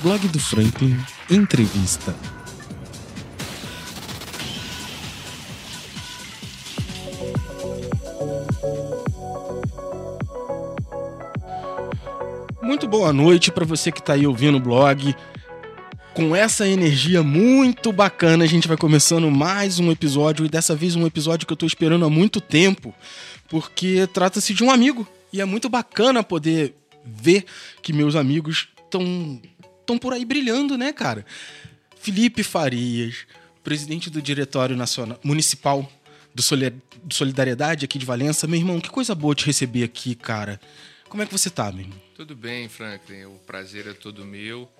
Blog do Franklin Entrevista. Muito boa noite para você que está aí ouvindo o blog. Com essa energia muito bacana, a gente vai começando mais um episódio e dessa vez um episódio que eu estou esperando há muito tempo, porque trata-se de um amigo e é muito bacana poder ver que meus amigos estão estão por aí brilhando, né, cara? Felipe Farias, presidente do Diretório Nacional Municipal do Solidariedade aqui de Valença. Meu irmão, que coisa boa te receber aqui, cara. Como é que você tá, meu irmão? Tudo bem, Franklin. O prazer é todo meu.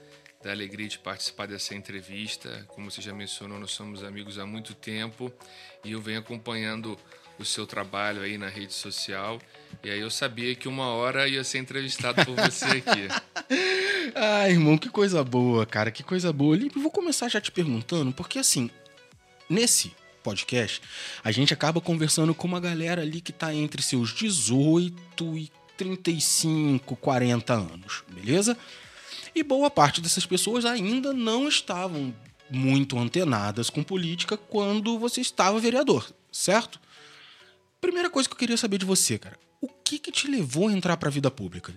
Da alegria de participar dessa entrevista. Como você já mencionou, nós somos amigos há muito tempo e eu venho acompanhando o seu trabalho aí na rede social. E aí eu sabia que uma hora ia ser entrevistado por você aqui. ah, irmão, que coisa boa, cara, que coisa boa. Lipe, vou começar já te perguntando, porque assim, nesse podcast, a gente acaba conversando com uma galera ali que tá entre seus 18 e 35, 40 anos, beleza? E boa parte dessas pessoas ainda não estavam muito antenadas com política quando você estava vereador, certo? Primeira coisa que eu queria saber de você, cara. O que que te levou a entrar para a vida pública?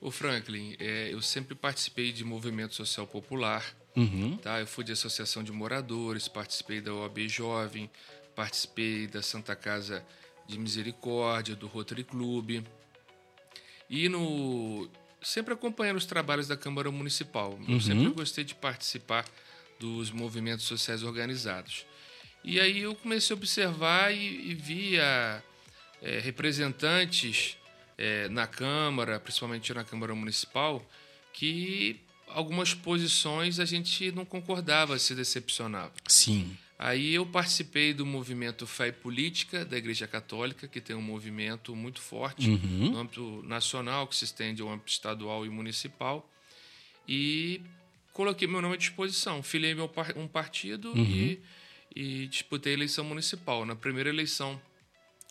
O Franklin, é, eu sempre participei de movimento social popular. Uhum. Tá? Eu fui de associação de moradores, participei da OAB Jovem, participei da Santa Casa de Misericórdia, do Rotary Club. E no sempre acompanhando os trabalhos da Câmara Municipal. Eu Uhum. sempre gostei de participar dos movimentos sociais organizados. E aí eu comecei a observar e, e via é, representantes é, na Câmara, principalmente na Câmara Municipal, que algumas posições a gente não concordava, se decepcionava. Sim. Aí eu participei do movimento Fé e Política da Igreja Católica, que tem um movimento muito forte Uhum. no âmbito nacional, que se estende ao âmbito estadual e municipal. E coloquei meu nome à disposição. Filiei meu um partido e, e disputei a eleição municipal. Na primeira eleição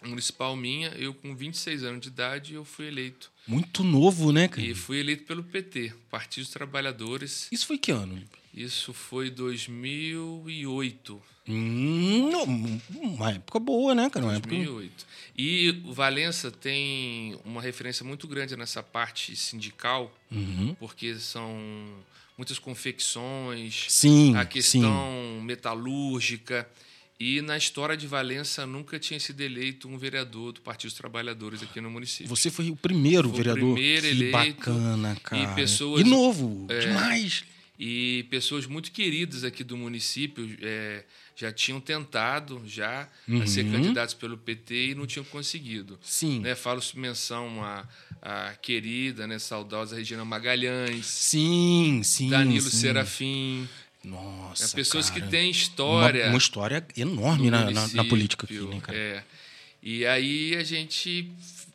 municipal minha, eu com 26 anos de idade, eu fui eleito. Muito novo, né, cara? E fui eleito pelo PT, Partido dos Trabalhadores. Isso foi que ano? Isso foi 2008. Hum, uma época boa, né, cara? Uma época... 2008. E o Valença tem uma referência muito grande nessa parte sindical, Uhum. porque são muitas confecções, Sim, a sim. questão metalúrgica. E na história de Valença nunca tinha sido eleito um vereador do Partido dos Trabalhadores aqui no município. Você foi o primeiro Fui o vereador. primeiro que eleito. bacana, cara. pessoas- E novo, É. demais. E pessoas muito queridas aqui do município é, já tinham tentado já a ser Uhum. candidatos pelo PT e não tinham conseguido. Sim. né, falo menção à, à querida, né, saudosa Regina Magalhães, Sim, sim. Danilo sim. Serafim, Nossa. né, pessoas cara. que têm história. Uma, uma história enorme no na, na- na política aqui, né, cara? É. E aí a gente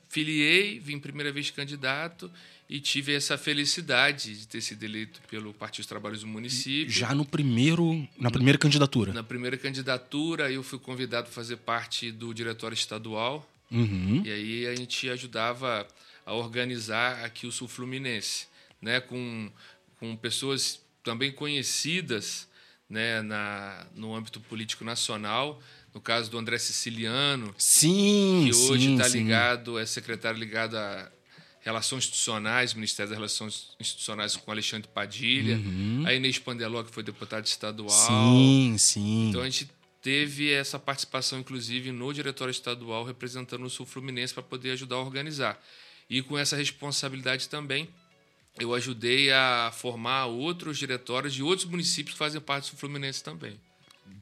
filiei, vim primeira vez candidato e tive essa felicidade de ter sido eleito pelo Partido dos Trabalhos do município. Já no primeiro, na primeira candidatura. Na primeira candidatura, eu fui convidado a fazer parte do diretório estadual. Uhum. E aí a gente ajudava a organizar aqui o Sul Fluminense, né, com, com pessoas também conhecidas né, na, no âmbito político nacional. No caso do André Siciliano, Sim, que hoje está ligado, é secretário ligado a Relações Institucionais, Ministério das Relações Institucionais com Alexandre Padilha. A Inês Pandeló, que foi deputada estadual. Sim, sim. Então a gente teve essa participação, inclusive, no diretório estadual, representando o Sul Fluminense para poder ajudar a organizar. E com essa responsabilidade também, eu ajudei a formar outros diretórios de outros municípios que fazem parte do Fluminense também.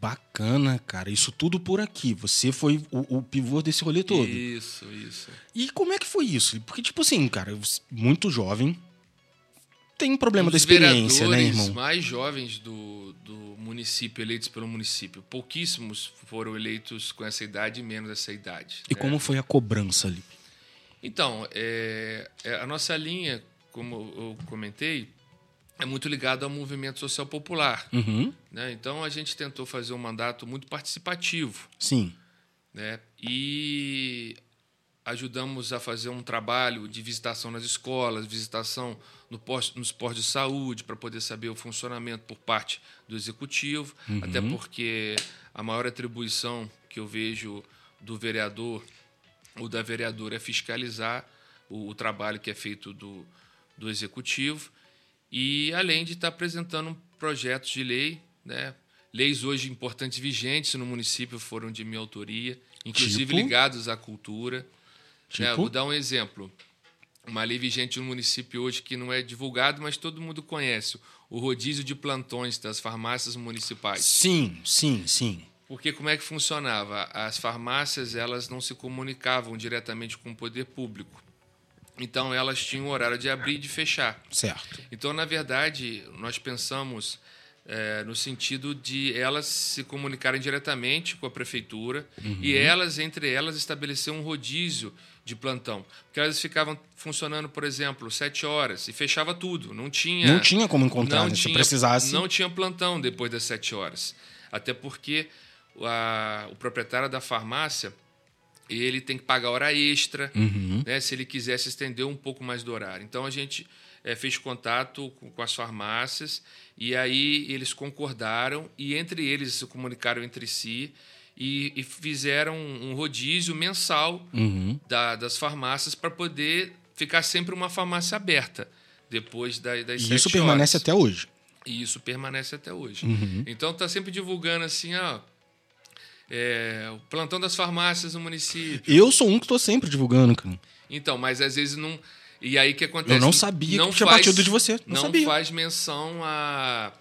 Bacana, cara. Isso tudo por aqui. Você foi o, o pivô desse rolê todo. Isso, isso. E como é que foi isso? Porque, tipo assim, cara, muito jovem. Tem um problema Um da experiência, né, irmão? mais jovens do, do município, eleitos pelo município. Pouquíssimos foram eleitos com essa idade e menos essa idade. E né? como foi a cobrança ali? Então, é, é, a nossa linha, como eu comentei, é muito ligada ao movimento social popular. Uhum. Né? Então, a gente tentou fazer um mandato muito participativo. Sim. Né? E ajudamos a fazer um trabalho de visitação nas escolas, visitação no posto, nos postos de saúde, para poder saber o funcionamento por parte do executivo, Uhum. até porque a maior atribuição que eu vejo do vereador ou da vereadora é fiscalizar o, o trabalho que é feito do, do executivo e além de estar apresentando projetos de lei, né? leis hoje importantes vigentes no município foram de minha autoria, inclusive Tipo? ligados à cultura. Tipo? Né, vou dar um exemplo. Uma lei vigente no município hoje que não é divulgado, mas todo mundo conhece. O rodízio de plantões das farmácias municipais. Sim, sim, sim. Porque como é que funcionava? As farmácias elas não se comunicavam diretamente com o poder público. Então elas tinham o horário de abrir e de fechar. Certo. Então, na verdade, nós pensamos eh, no sentido de elas se comunicarem diretamente com a prefeitura e elas, entre elas, estabelecer um rodízio de plantão. Porque elas ficavam funcionando, por exemplo, sete horas e fechava tudo. Não tinha. Não tinha como encontrar, né? Se precisasse. Não tinha plantão depois das sete horas. Até porque a- o proprietário da farmácia ele tem que pagar hora extra, Uhum. né, se ele quisesse estender um pouco mais do horário. Então a gente eh, fez contato com, com as farmácias e aí eles concordaram e entre eles se comunicaram entre si e, e fizeram um rodízio mensal Uhum. da- das farmácias para poder ficar sempre uma farmácia aberta depois da- das E isso permanece horas. até hoje. E isso permanece até hoje. Uhum. Então tá sempre divulgando assim, ó, é, o plantão das farmácias no município. Eu sou um que tô sempre divulgando, cara. Então, mas às vezes não. E aí o que acontece? Eu não sabia que tinha partido de você. Não Não, sabia. faz menção à,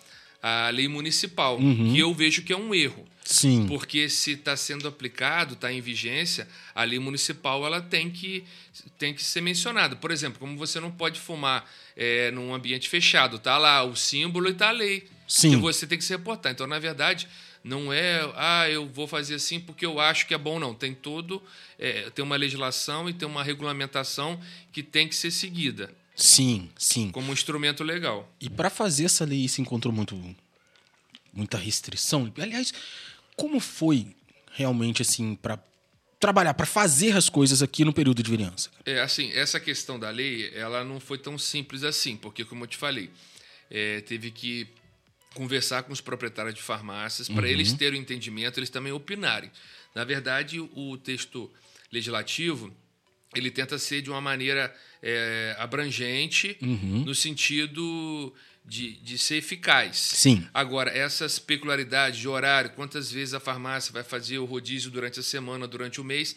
à lei municipal, Uhum. que eu vejo que é um erro. Sim. Porque se está sendo aplicado, está em vigência, a lei municipal ela tem que, tem que ser mencionada. Por exemplo, como você não pode fumar é, num ambiente fechado, tá lá o símbolo e tá a lei. Sim. Que você tem que se reportar. Então, na verdade, não é, ah, eu vou fazer assim porque eu acho que é bom, não. Tem todo, é, tem uma legislação e tem uma regulamentação que tem que ser seguida Sim, sim. como um instrumento legal. E para fazer essa lei se encontrou muito muita restrição. Aliás, como foi realmente assim para trabalhar, para fazer as coisas aqui no período de vereança? É, assim, essa questão da lei, ela não foi tão simples assim, porque, como eu te falei, é, teve que conversar com os proprietários de farmácias para eles terem o entendimento, eles também opinarem. Na verdade, o texto legislativo ele tenta ser de uma maneira é, abrangente, no sentido de, de ser eficaz. Sim. Agora, essas peculiaridades de horário, quantas vezes a farmácia vai fazer o rodízio durante a semana, durante o mês,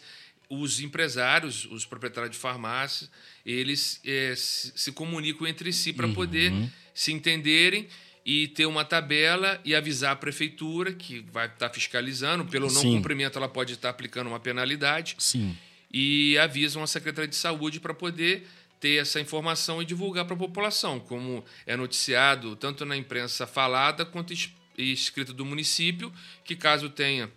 os empresários, os proprietários de farmácia, eles eh, se, se comunicam entre si para poder se entenderem e ter uma tabela e avisar a prefeitura, que vai estar fiscalizando, pelo não Sim. cumprimento ela pode estar aplicando uma penalidade, Sim. e avisam a Secretaria de Saúde para poder ter essa informação e divulgar para a população, como é noticiado tanto na imprensa falada quanto es- escrita do município, que caso tenha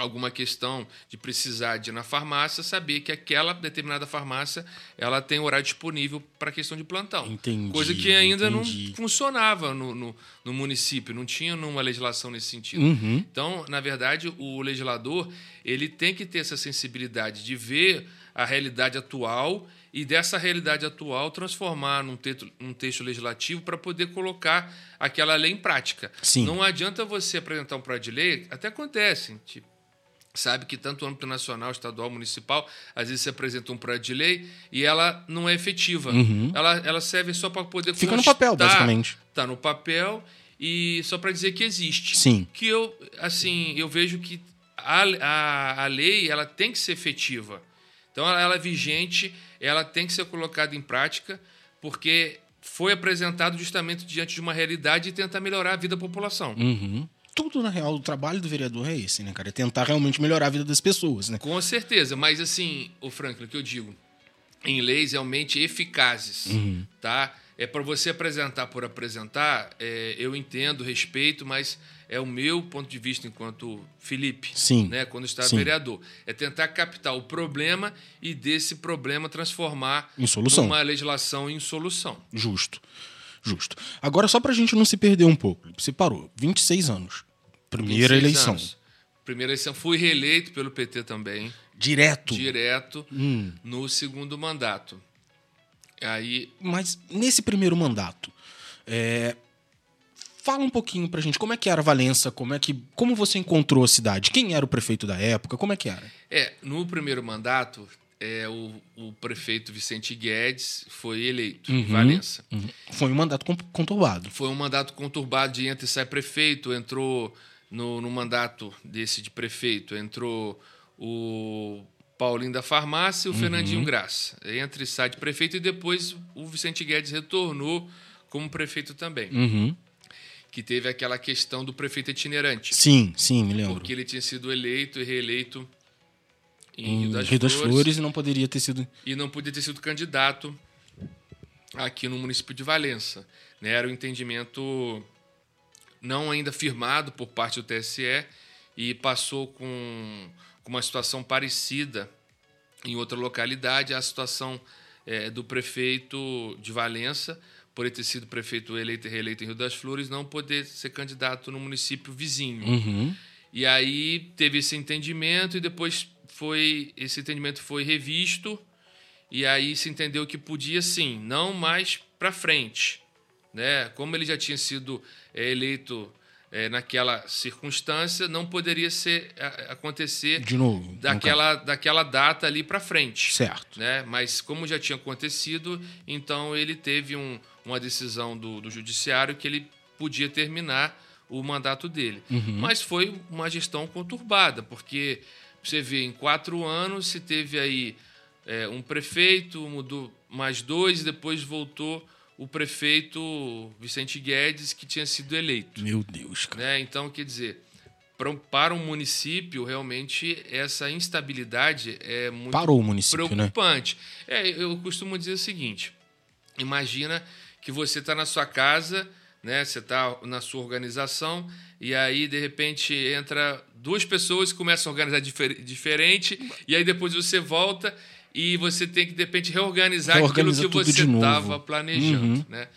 alguma questão de precisar de ir na farmácia, saber que aquela determinada farmácia ela tem horário disponível para questão de plantão. Entendi, Coisa que ainda entendi. não funcionava no, no, no município, não tinha nenhuma legislação nesse sentido. Uhum. Então, na verdade, o legislador ele tem que ter essa sensibilidade de ver a realidade atual e dessa realidade atual transformar num texto, num texto legislativo para poder colocar aquela lei em prática. Sim. Não adianta você apresentar um projeto de lei, até acontece, tipo, sabe que tanto no âmbito nacional, estadual, municipal, às vezes você apresenta um projeto de lei e ela não é efetiva. Ela, ela serve só para poder Uhum. Fica no papel, basicamente. Está no papel e só para dizer que existe. Sim. Que eu, assim, eu vejo que a, a, a lei ela tem que ser efetiva. Então ela, ela é vigente, ela tem que ser colocada em prática, porque foi apresentado justamente diante de uma realidade e tentar melhorar a vida da população. Uhum. Tudo, na real, o trabalho do vereador é esse, né, cara? É tentar realmente melhorar a vida das pessoas, né? Com certeza, mas assim, o Franklin, o que eu digo, em leis realmente eficazes, tá? É para você apresentar por apresentar, é, eu entendo, respeito, mas é o meu ponto de vista enquanto Felipe, Sim, né, quando está sim. vereador, é tentar captar o problema e desse problema transformar Em solução. numa legislação em solução. Justo. Justo. Agora, só pra gente não se perder um pouco. Você parou. 26 anos. Primeira 26 eleição. anos. Primeira eleição, fui reeleito pelo PT também. Direto? Direto Hum. no segundo mandato. Aí, Mas nesse primeiro mandato, é, fala um pouquinho pra gente como é que era Valença, como é que como você encontrou a cidade, quem era o prefeito da época, como é que era? é, no primeiro mandato, é, o, o prefeito Vicente Guedes foi eleito em Uhum. Valença. Uhum. Foi um mandato con- conturbado. Foi um mandato conturbado de entra e sai prefeito. Entrou no, no mandato desse de prefeito, entrou o Paulinho da Farmácia e o Fernandinho Graça. Entra e sai de prefeito e depois o Vicente Guedes retornou como prefeito também. Uhum. Que teve aquela questão do prefeito itinerante. Sim, sim, me lembro. Porque ele tinha sido eleito e reeleito em, Rio das, Rio das Flores, Flores e não poderia ter sido. e não podia ter sido candidato aqui no município de Valença. né? Era o entendimento não ainda firmado por parte do TSE e passou com, com uma situação parecida em outra localidade, a situação eh, do prefeito de Valença, por ele ter sido prefeito eleito e reeleito em Rio das Flores, não poder ser candidato no município vizinho. Uhum. E aí teve esse entendimento e depois foi esse entendimento foi revisto e aí se entendeu que podia sim, não mais para frente, né? Como ele já tinha sido é, eleito é, naquela circunstância, não poderia ser a- acontecer De novo. daquela daquela data ali para frente Certo. né? Mas como já tinha acontecido, então ele teve um- uma decisão do, do judiciário que ele podia terminar o mandato dele. Mas foi uma gestão conturbada, porque você vê em quatro anos se teve aí é, um prefeito, mudou mais dois, depois voltou o prefeito Vicente Guedes que tinha sido eleito Meu Deus, cara. né? Então, quer dizer, para um, município, realmente, essa instabilidade é muito Parou o município, né? preocupante. É, eu costumo dizer o seguinte: imagina que você está na sua casa, né? Você está na sua organização, e aí, de repente, entra duas pessoas que começam a organizar difer diferente, e aí depois você volta e você tem que, de repente, reorganizar Reorganiza aquilo que você estava planejando. Uhum. Né?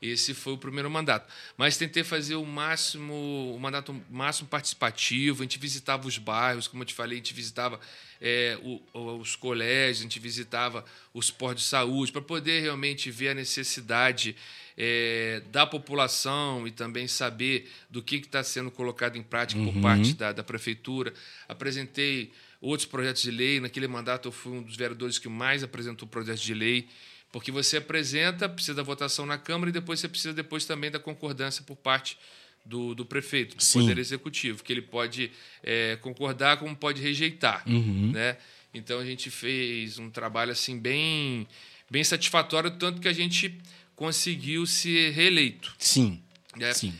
Esse foi o primeiro mandato. Mas tentei fazer o máximo, o mandato máximo participativo. A gente visitava os bairros, como eu te falei, a gente visitava é, o- os colégios, a gente visitava os postos de saúde, para poder realmente ver a necessidade é, da população e também saber do que está sendo colocado em prática por parte da, da prefeitura. Apresentei outros projetos de lei. Naquele mandato, eu fui um dos vereadores que mais apresentou projetos de lei. Porque você apresenta, precisa da votação na Câmara e depois você precisa depois também da concordância por parte do, do prefeito, do Sim. Poder Executivo, que ele pode é, concordar como pode rejeitar. Uhum. Né? Então a gente fez um trabalho assim bem, bem satisfatório, tanto que a gente conseguiu ser reeleito. Sim, né? sim.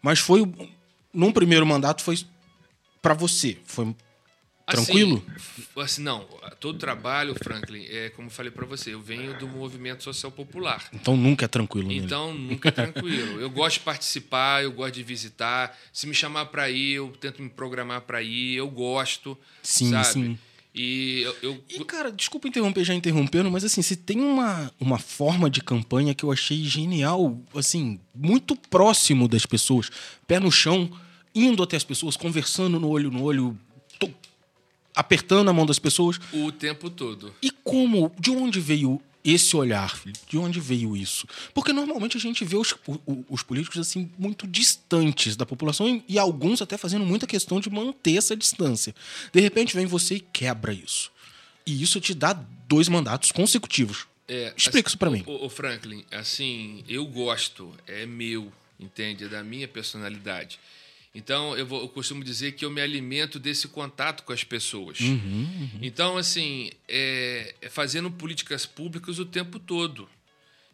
Mas foi. Num primeiro mandato foi pra você. Foi tranquilo? Assim, assim, não, todo trabalho, Franklin, é como eu falei para você, eu venho do movimento social popular. Então nunca é tranquilo. nele. Então, nunca é tranquilo. Eu gosto de participar, eu gosto de visitar. Se me chamar para ir, eu tento me programar para ir. Eu gosto, Sim, sabe? sim. E eu, eu- E, cara, desculpa interromper já interrompendo, mas assim, se tem uma, uma forma de campanha que eu achei genial, assim, muito próximo das pessoas, pé no chão, indo até as pessoas, conversando no olho no olho, apertando a mão das pessoas. o tempo todo. E como, de onde veio esse olhar, Felipe? De onde veio isso? Porque normalmente a gente vê os, o- o- os políticos assim muito distantes da população e, alguns até fazendo muita questão de manter essa distância. De repente vem você e quebra isso. E isso te dá dois mandatos consecutivos. É, Explica isso pra mim. Ô, ô, Franklin, assim, eu gosto, é meu, entende? É da minha personalidade. Então, eu, vou- eu costumo dizer que eu me alimento desse contato com as pessoas. Uhum, Então, assim, é, é fazendo políticas públicas o tempo todo.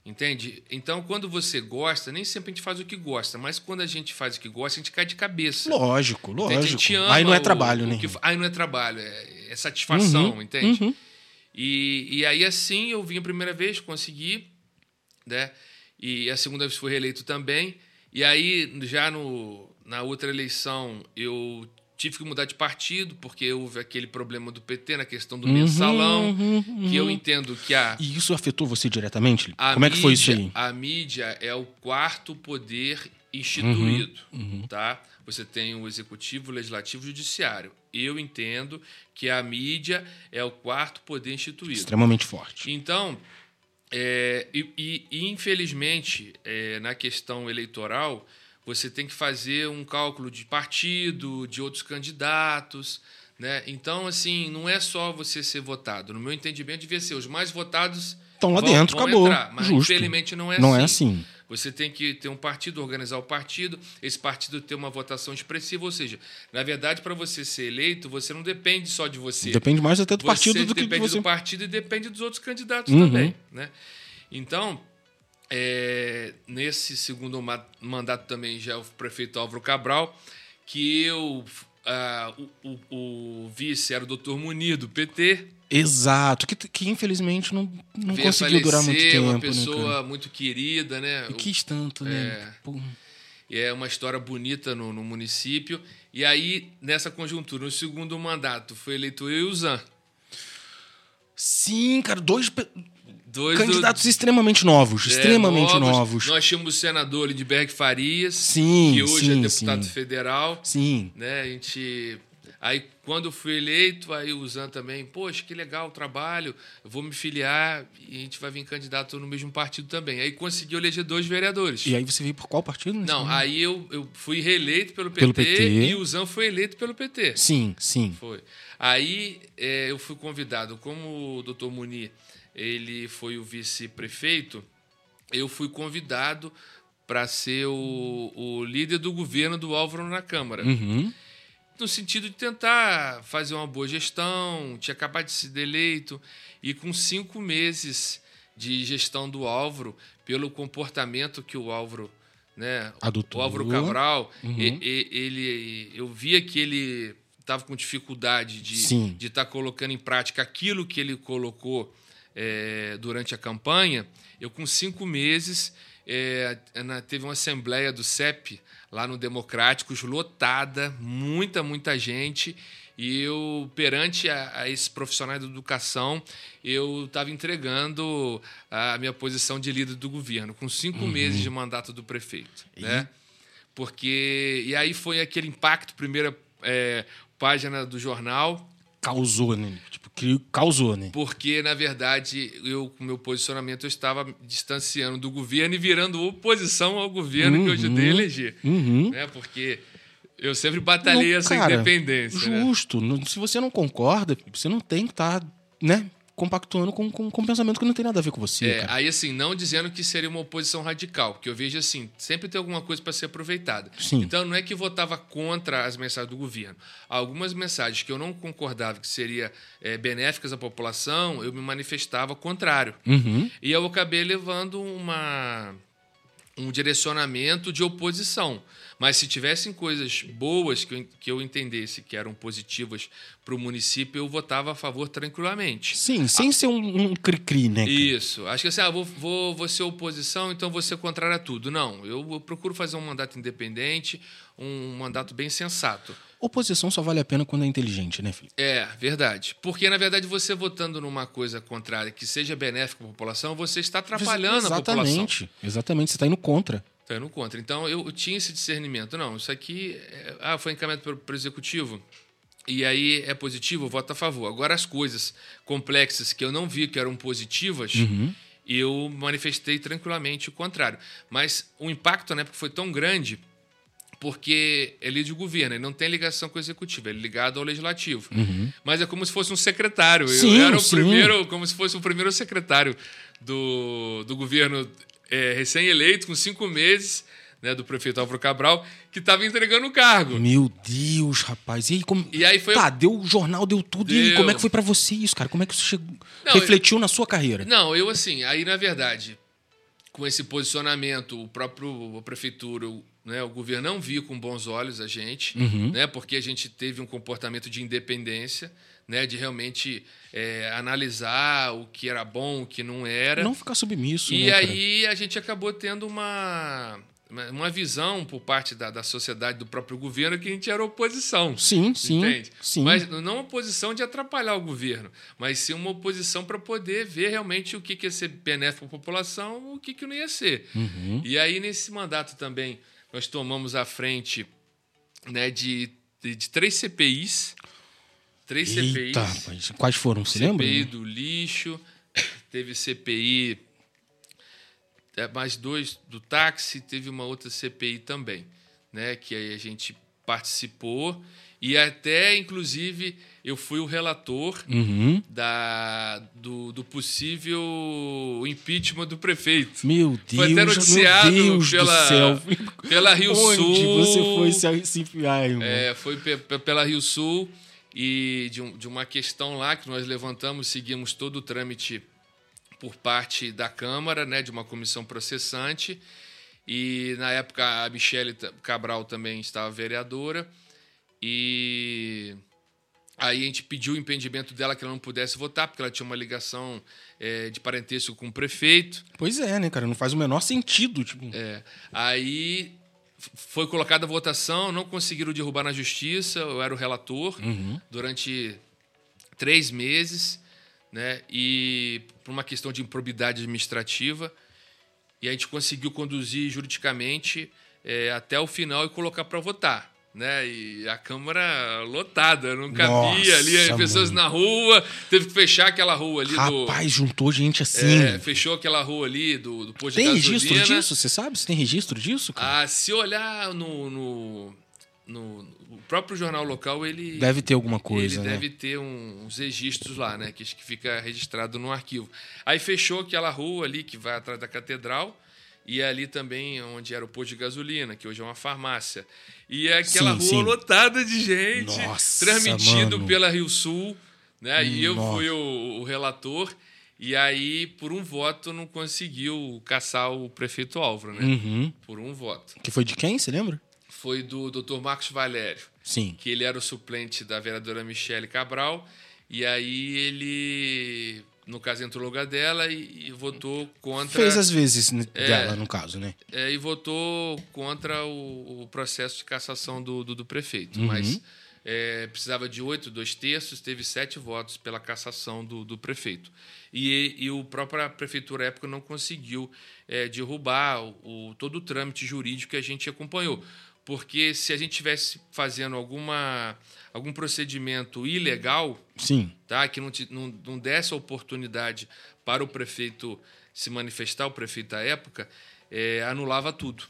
Entende? Então, quando você gosta, nem sempre a gente faz o que gosta, mas quando a gente faz o que gosta, a gente cai de cabeça. Lógico, Entende? A lógico. gente ama Aí não é trabalho, né? que aí não é trabalho, é, é satisfação, Uhum, entende? uhum. E, e aí, assim, eu vim a primeira vez, consegui, né? E a segunda vez fui reeleito também. E aí, já no, na outra eleição, eu tive que mudar de partido, porque houve aquele problema do PT na questão do mensalão, uhum, que eu uhum. entendo que a, E isso afetou você diretamente? a Como é que foi isso mídia- aí? A mídia é o quarto poder instituído, tá? Você tem o executivo, o legislativo e o judiciário. Eu entendo que a mídia é o quarto poder instituído. Extremamente forte. Então, é, e, e- e, infelizmente, é, na questão eleitoral, você tem que fazer um cálculo de partido, de outros candidatos. Né? Então, assim, não é só você ser votado. No meu entendimento, devia ser os mais votados. Estão lá vão- dentro, vão acabou. entrar. Mas, Justo. infelizmente, não é Não assim. é assim. Você tem que ter um partido, organizar o partido, esse partido ter uma votação expressiva. Ou seja, na verdade, para você ser eleito, você não depende só de você. Depende mais até do Você partido do que de depende você. do partido e depende dos outros candidatos Uhum. também. Né? Então, é, nesse segundo ma- mandato também já é o prefeito Álvaro Cabral, que eu. ah, o, o- o vice era o doutor Munir, do PT. Exato. Que, que infelizmente não, não conseguiu durar muito tempo. uma né, pessoa cara? muito querida, né? E quis tanto, né? E é uma história bonita no, no município. E aí, nessa conjuntura, no segundo mandato, foi eleito eu e o Zan. Sim, cara, dois Dois do- candidatos extremamente novos. é, extremamente novos. Nós tínhamos o senador Lindbergh Farias, Sim, que hoje sim, é deputado sim. federal. Sim. Né? A gente. Aí, quando eu fui eleito, aí o Zan também, poxa, que legal o trabalho, eu vou me filiar e a gente vai vir candidato no mesmo partido também. Aí conseguiu eleger dois vereadores. E aí você veio por qual partido? nesse Não, momento? aí eu, eu fui reeleito pelo PT, Pelo PT. e o Zan foi eleito pelo PT. Sim, sim. Foi. Aí é, eu fui convidado, como o doutor Munir ele foi o vice-prefeito, eu fui convidado para ser o, o líder do governo do Álvaro na Câmara. Uhum. No sentido de tentar fazer uma boa gestão, tinha acabado de ser eleito, e com cinco meses de gestão do Álvaro, pelo comportamento que o Álvaro, né, Adotou. o Álvaro Cabral, Uhum. e- e- ele, eu via que ele estava com dificuldade de estar colocando em prática aquilo que ele colocou é, durante a campanha. Eu, com cinco meses, é, na- teve uma assembleia do CEP lá no Democráticos, lotada, muita, muita gente. E eu, perante a, a esses profissionais da educação, eu estava entregando a minha posição de líder do governo, com cinco meses de mandato do prefeito. Né? Porque. E aí foi aquele impacto, primeira é, página do jornal, Causou, né? Cri- causou, né? porque, na verdade, eu, com meu posicionamento, eu estava distanciando do governo e virando oposição ao governo que eu ajudei a eleger. Uhum. Né? Porque eu sempre batalhei Não, essa cara, independência. né? Justo. Não- Se você não concorda, você não tem que estar, né? Compactuando com, com, com um pensamento que não tem nada a ver com você, É, aí assim, não dizendo que seria uma oposição radical, porque eu vejo assim, sempre tem alguma coisa para ser aproveitada. Sim. Então não é que votava contra as mensagens do governo. Algumas mensagens que eu não concordava que seriam é, benéficas à população, eu me manifestava contrário. Uhum. E eu acabei levando uma, um direcionamento de oposição. Mas se tivessem coisas boas que eu, que eu entendesse que eram positivas para o município, eu votava a favor tranquilamente. Sim, sem ser um, um cri-cri, né? Isso. Acho que assim, ah, vou, vou, vou ser oposição, então vou ser contrário a tudo. Não, eu, eu procuro fazer um mandato independente, um mandato bem sensato. Oposição só vale a pena quando é inteligente, né, Felipe? É, verdade. Porque, na verdade, você votando numa coisa contrária que seja benéfica para a população, você está atrapalhando a população. Exatamente. Exatamente. Você está indo contra. Está indo contra. Então, eu, eu tinha esse discernimento. Não, isso aqui é- ah, foi encaminhado para o executivo. E aí é positivo, eu voto a favor. Agora, as coisas complexas que eu não vi que eram positivas, eu manifestei tranquilamente o contrário. Mas o impacto na época foi tão grande porque ele é de governo, ele não tem ligação com o executivo, ele é ligado ao legislativo. Mas é como se fosse um secretário. Sim, eu era o sim. primeiro, como se fosse o primeiro secretário do, do governo é, recém-eleito, com cinco meses, né, do prefeito Álvaro Cabral, que estava entregando o cargo. Meu Deus, rapaz. E aí, como. E aí foi. Tá, deu o jornal, deu tudo. E aí, Deu. como é que foi pra você isso, cara? Como é que isso chegou... Não, refletiu na sua carreira? Não, eu assim, aí na verdade, com esse posicionamento, o próprio a prefeitura, o, né, o governo não viu com bons olhos a gente, Uhum. né, porque a gente teve um comportamento de independência, né, de realmente é, analisar o que era bom, o que não era. Não ficar submisso. E né, cara? aí a gente acabou tendo uma, uma visão por parte da, da sociedade, do próprio governo, que a gente era oposição. Sim, sim. Entende? Sim. Mas não uma oposição de atrapalhar o governo, mas sim uma oposição para poder ver realmente o que, que ia ser benéfico para a população o que, que não ia ser. Uhum. E aí, nesse mandato também, nós tomamos a frente né, de, de, de três CPIs. Três Eita, CPIs. rapaz, quais foram? Você CPI lembra? do lixo, teve CPI, é, mais dois do táxi, teve uma outra CPI também, né? Que aí a gente participou e até, inclusive, eu fui o relator Uhum. da, do, do possível impeachment do prefeito. Meu Deus, Foi até noticiado Deus pela- do céu. Pela Rio Onde Sul. você foi se, enfiar, irmão? É, foi pe- pe- pela Rio Sul e de, um- de uma questão lá que nós levantamos, seguimos todo o trâmite por parte da Câmara, né, de uma comissão processante. E na época a Michele Cabral também estava vereadora. E aí a gente pediu o impedimento dela que ela não pudesse votar, porque ela tinha uma ligação eh, de parentesco com o prefeito. Pois é, né, cara? Não faz o menor sentido. Tipo, É, aí foi colocada a votação, não conseguiram derrubar na justiça, eu era o relator Uhum. durante três meses, né? E por uma questão de improbidade administrativa, e a gente conseguiu conduzir juridicamente é, até o final e colocar para votar. Né? E a Câmara lotada, não cabia Nossa, ali, as pessoas mano. na rua, teve que fechar aquela rua ali do. rapaz, juntou gente assim. É, fechou aquela rua ali do, do posto tem de gasolina. registro disso? Você sabe se tem registro disso, cara? Ah, se olhar no, no, no- no próprio jornal local, ele deve ter alguma coisa, ele né? deve ter um- uns registros lá, né? Que, que fica registrado no arquivo. Aí fechou aquela rua ali que vai atrás da catedral e ali também onde era o posto de gasolina, que hoje é uma farmácia. E é aquela Sim, rua sim. lotada de gente, Nossa, transmitido mano. pela Rio Sul, né? E eu Nossa. fui o, o relator. E aí, por um voto, não conseguiu caçar o prefeito Álvaro, né? Uhum. Por um voto. Que foi de quem, você lembra? Foi do Dr. Marcos Valério Sim. que ele era o suplente da vereadora Michele Cabral, e aí ele, no caso, entrou no lugar dela e, e votou contra. Fez as vezes né, É. dela, no caso, né? é, e votou contra o, o processo de cassação do, do, do prefeito. Uhum. Mas é, precisava de oito, dois terços, teve sete votos pela cassação do, do prefeito. E, e o própria prefeitura à época não conseguiu é, derrubar o, o- todo o trâmite jurídico que a gente acompanhou. Porque se a gente tivesse fazendo alguma, algum procedimento ilegal, Sim. tá? que não, te- não, não desse a oportunidade para o prefeito se manifestar, o prefeito da época, é, anulava tudo.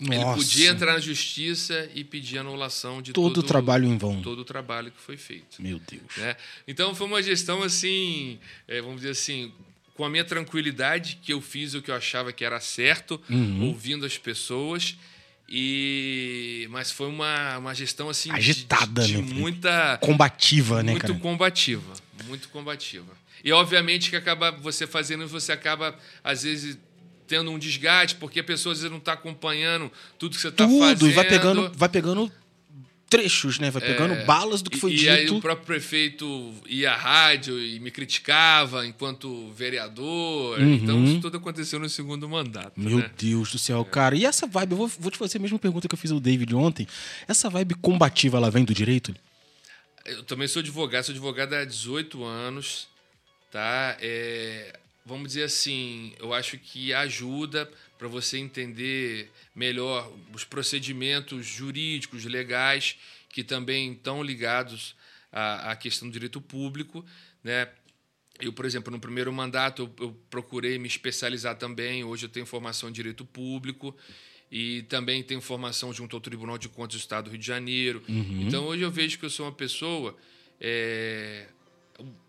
Ele Nossa. podia entrar na justiça e pedir anulação de Todo todo, o trabalho em vão. todo o trabalho que foi feito. Meu Deus. Né? Então foi uma gestão assim, é, vamos dizer assim, com a minha tranquilidade, que eu fiz o que eu achava que era certo, Uhum. ouvindo as pessoas. E mas foi uma, uma gestão assim de- Agitada, de, né, Felipe? muita Combativa, né, muito combativa, muito combativa. E obviamente que acaba você fazendo, você acaba às vezes tendo um desgaste, porque a pessoa às vezes não está acompanhando tudo que você está fazendo. Tudo, e vai pegando, vai pegando trechos, né? Vai pegando balas do que foi É. e, dito. E aí o próprio prefeito ia à rádio e me criticava enquanto vereador. Uhum. Então isso tudo aconteceu no segundo mandato. Meu né? Deus do céu, cara. E essa vibe, eu vou, vou te fazer a mesma pergunta que eu fiz ao David ontem. Essa vibe combativa, ela vem do direito? Eu também sou advogado, sou advogado há 18 anos, tá? É, vamos dizer assim, eu acho que ajuda para você entender melhor os procedimentos jurídicos, legais, que também estão ligados à, à questão do direito público, né? Eu, por exemplo, no primeiro mandato eu, eu procurei me especializar também. Hoje eu tenho formação em direito público e também tenho formação junto ao Tribunal de Contas do Estado do Rio de Janeiro. Então hoje eu vejo que eu sou uma pessoa é,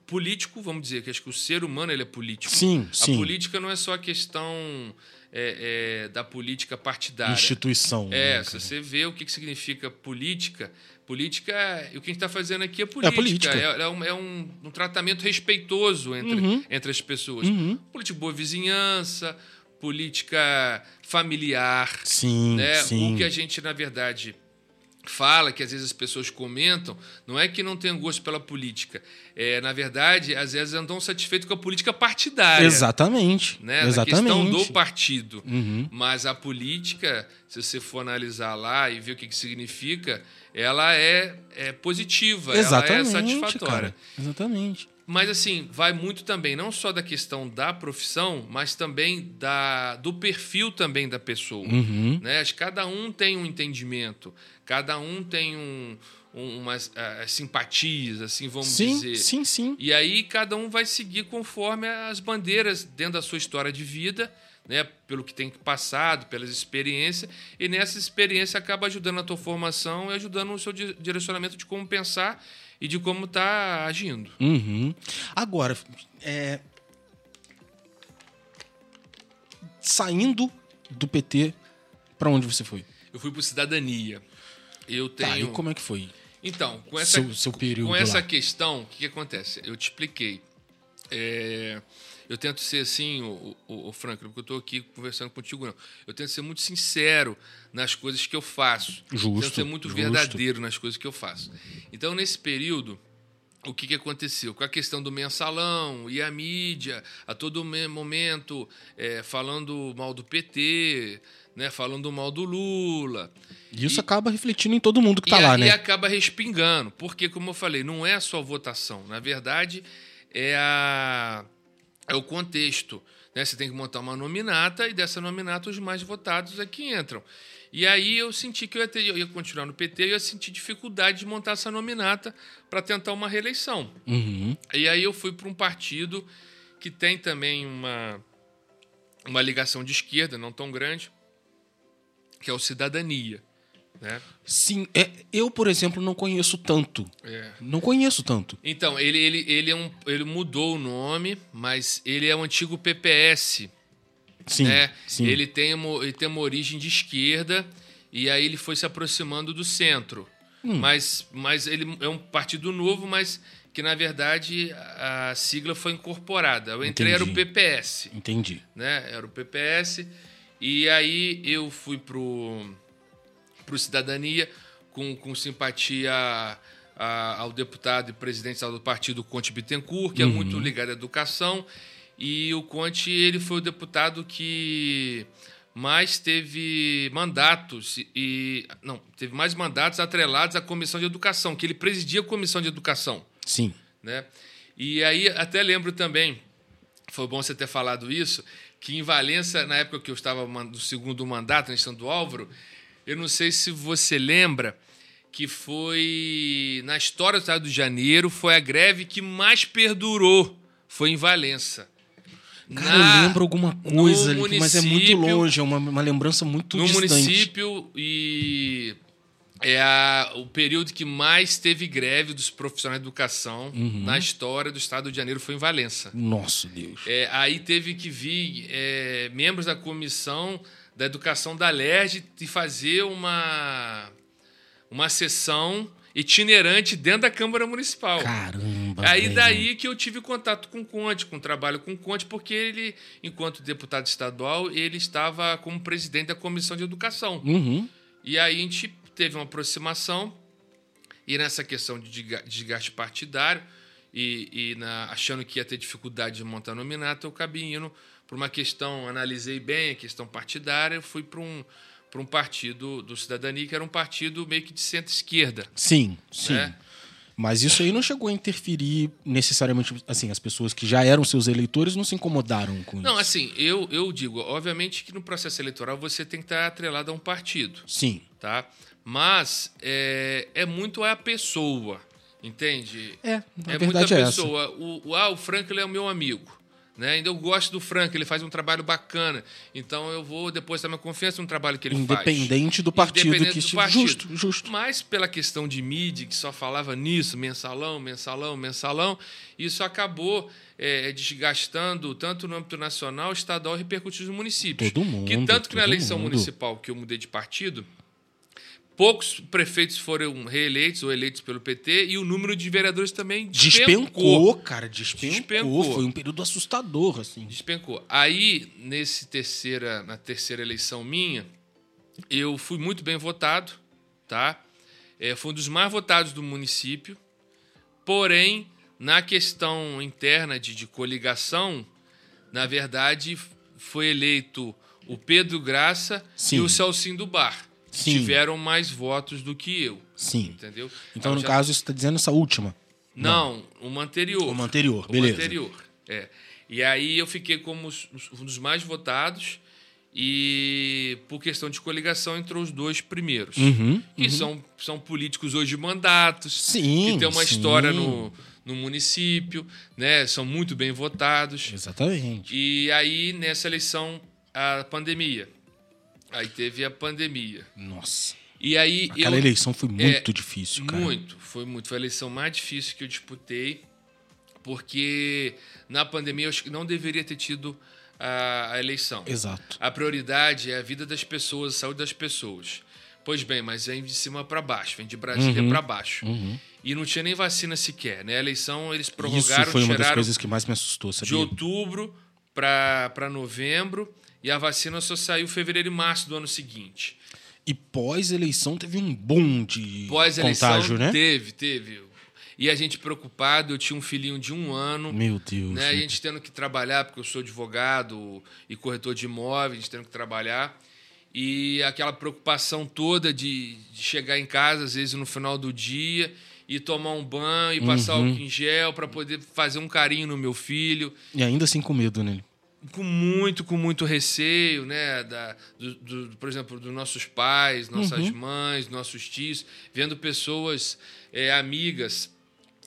político, vamos dizer, que acho que o ser humano ele é político. Sim, A sim. política não é só a questão é, é, da política partidária. Instituição. É, né, se você vê o que que significa política, política, o que a gente está fazendo aqui é política. política. É, é um, é um- um tratamento respeitoso entre, Uhum. entre as pessoas. Política de boa vizinhança, política familiar. Sim, né? sim. O que a gente, na verdade, fala, que às vezes as pessoas comentam, não é que não tenham gosto pela política. É, na verdade, às vezes andam satisfeitos com a política partidária Exatamente. né? Na Exatamente. questão do partido. Uhum. Mas a política, se você for analisar lá e ver o que, que significa, ela é, é positiva, Exatamente, ela é satisfatória. cara. Exatamente. Mas assim, vai muito também, não só da questão da profissão, mas também da, do perfil também da pessoa. Uhum. Né? Acho que cada um tem um entendimento, cada um tem um, um, umas uh, simpatias, assim, vamos sim, dizer. Sim, sim. E aí cada um vai seguir conforme as bandeiras dentro da sua história de vida, né? Pelo que tem passado, pelas experiências. E nessa experiência acaba ajudando a tua formação e ajudando o seu direcionamento de como pensar e de como tá agindo. Uhum. Agora, é... saindo do PT, para onde você foi? Eu fui para Cidadania. Eu tenho. Tá, e como é que foi? Então, com essa, seu, seu período com essa lá. questão, o que, que acontece? Eu te expliquei. É, eu tento ser assim, o, o, o Franklin, porque eu estou aqui conversando contigo, não. Eu tento ser muito sincero nas coisas que eu faço. Justo. Tento ser muito justo. verdadeiro nas coisas que eu faço. Então, nesse período, o que, que aconteceu? Com a questão do mensalão e a mídia, a todo momento é, falando mal do PT, né, falando mal do Lula. E isso e, acaba refletindo em todo mundo que está lá, né? E acaba respingando, porque, como eu falei, não é só votação. Na verdade, é, a, é o contexto. Né? Você tem que montar uma nominata e dessa nominata os mais votados é que entram. E aí eu senti que eu ia, ter, eu ia continuar no PT e eu ia sentir dificuldade de montar essa nominata para tentar uma reeleição. Uhum. E aí eu fui para um partido que tem também uma, uma ligação de esquerda, não tão grande, que é o Cidadania. Né? Sim, é, eu, por exemplo, não conheço tanto. É. Não conheço tanto. Então, ele, ele, ele, é um, ele mudou o nome, mas ele é o antigo PPS. Sim, né? sim. Ele, tem uma, ele tem uma origem de esquerda e aí ele foi se aproximando do centro. Hum. Mas, mas ele é um partido novo, mas que na verdade a sigla foi incorporada. Eu entrei, era o Entendi. PPS. Entendi. Né? Era o PPS. E aí eu fui pro, pro Cidadania com, com simpatia a- ao deputado e presidente do partido Conte Bittencourt, que é Uhum. muito ligado à educação. E o Conte ele foi o deputado que mais teve mandatos e não teve mais mandatos atrelados à comissão de educação, que ele presidia a comissão de educação Sim. né? E aí até lembro também, foi bom você ter falado isso, que em Valença, na época que eu estava no segundo mandato, na gestão do Álvaro, eu não sei se você lembra que foi na história do Estado do Janeiro, foi a greve que mais perdurou, foi em Valença. Cara, Na- eu lembro alguma coisa no ali, mas é muito longe, é uma, uma lembrança muito no distante. município e é a- o período que mais teve greve dos profissionais de educação Uhum. na história do estado de Janeiro foi em Valença. Nossa, Deus. É, aí teve que vir é, membros da comissão da educação da LERJ e fazer uma, uma sessão itinerante dentro da Câmara Municipal. Caramba. Aí velho. daí que eu tive contato com o Conte, com o trabalho com o Conte, porque ele, enquanto deputado estadual, ele estava como presidente da Comissão de Educação. Uhum. E aí a gente teve uma aproximação e nessa questão de desga- desgaste partidário e, e na- achando que ia ter dificuldade de montar nominata, eu acabei indo por uma questão, analisei bem a questão partidária, eu fui para um, para um partido do Cidadania, que era um partido meio que de centro-esquerda. Sim, sim. né? Mas isso aí não chegou a interferir necessariamente, assim, as pessoas que já eram seus eleitores não se incomodaram com Não, isso. assim, eu, eu digo, obviamente que no processo eleitoral você tem que estar atrelado a um partido, Sim. tá? Mas é, é muito a pessoa, entende? É, a é verdade muita é pessoa. O, o, ah, o Franklin é o meu amigo. Né? Ainda eu gosto do Franklin, ele faz um trabalho bacana. Então eu vou depositar minha confiança no trabalho que ele faz. Independente do partido Independente que do partido. Justo, justo. Mas pela questão de mídia, que só falava nisso, mensalão, mensalão, mensalão, isso acabou é, desgastando tanto no âmbito nacional, estadual e repercutindo no município. Todo mundo, Que tanto que na eleição mundo. municipal que eu mudei de partido, poucos prefeitos foram reeleitos ou eleitos pelo PT e o número de vereadores também Despencou, despencou. cara, despencou. Despencou. Foi um período assustador, assim. Despencou. Aí, nesse terceira, na terceira eleição minha, eu fui muito bem votado, tá? É, fui um dos mais votados do município. Porém, na questão interna de, de coligação, na verdade, foi eleito o Pedro Graça Sim. e o Celcinho do Bar. Sim. Tiveram mais votos do que eu, Sim. entendeu? Então, Eu no já- caso, você está dizendo essa última. Não, uma anterior. Uma anterior, Uma beleza. anterior, é. E aí eu fiquei como um dos mais votados e por questão de coligação entrou os dois primeiros. Uhum, que São, são políticos hoje de mandatos. Sim, Que tem uma sim. história no, no município, né? São muito bem votados. Exatamente. E aí, nessa eleição, a pandemia. Aí teve a pandemia. Nossa. E aí Aquela eu. eleição foi muito difícil, cara. Muito, foi muito. Foi a eleição mais difícil que eu disputei, porque na pandemia eu acho que não deveria ter tido a, a eleição. Exato. A prioridade é a vida das pessoas, a saúde das pessoas. Pois bem, mas vem de cima para baixo, vem de Brasília Uhum. para baixo. E não tinha nem vacina sequer, né? A eleição eles prorrogaram, Isso foi uma das coisas que mais me assustou, de sabia? outubro para novembro e a vacina só saiu fevereiro e março do ano seguinte. E pós-eleição teve um boom de Pós-eleição contágio, né? teve, teve. E a gente preocupado, eu tinha um filhinho de um ano, Meu Deus. né? A gente tendo que trabalhar, porque eu sou advogado e corretor de imóveis, a gente tendo que trabalhar. E aquela preocupação toda de, de chegar em casa, às vezes no final do dia, e tomar um banho, e passar Uhum. álcool em gel para poder fazer um carinho no meu filho. E ainda assim com medo nele. Com muito, com muito receio, né? Da, do, do- por exemplo, dos nossos pais, nossas mães, nossos tios, vendo pessoas é, amigas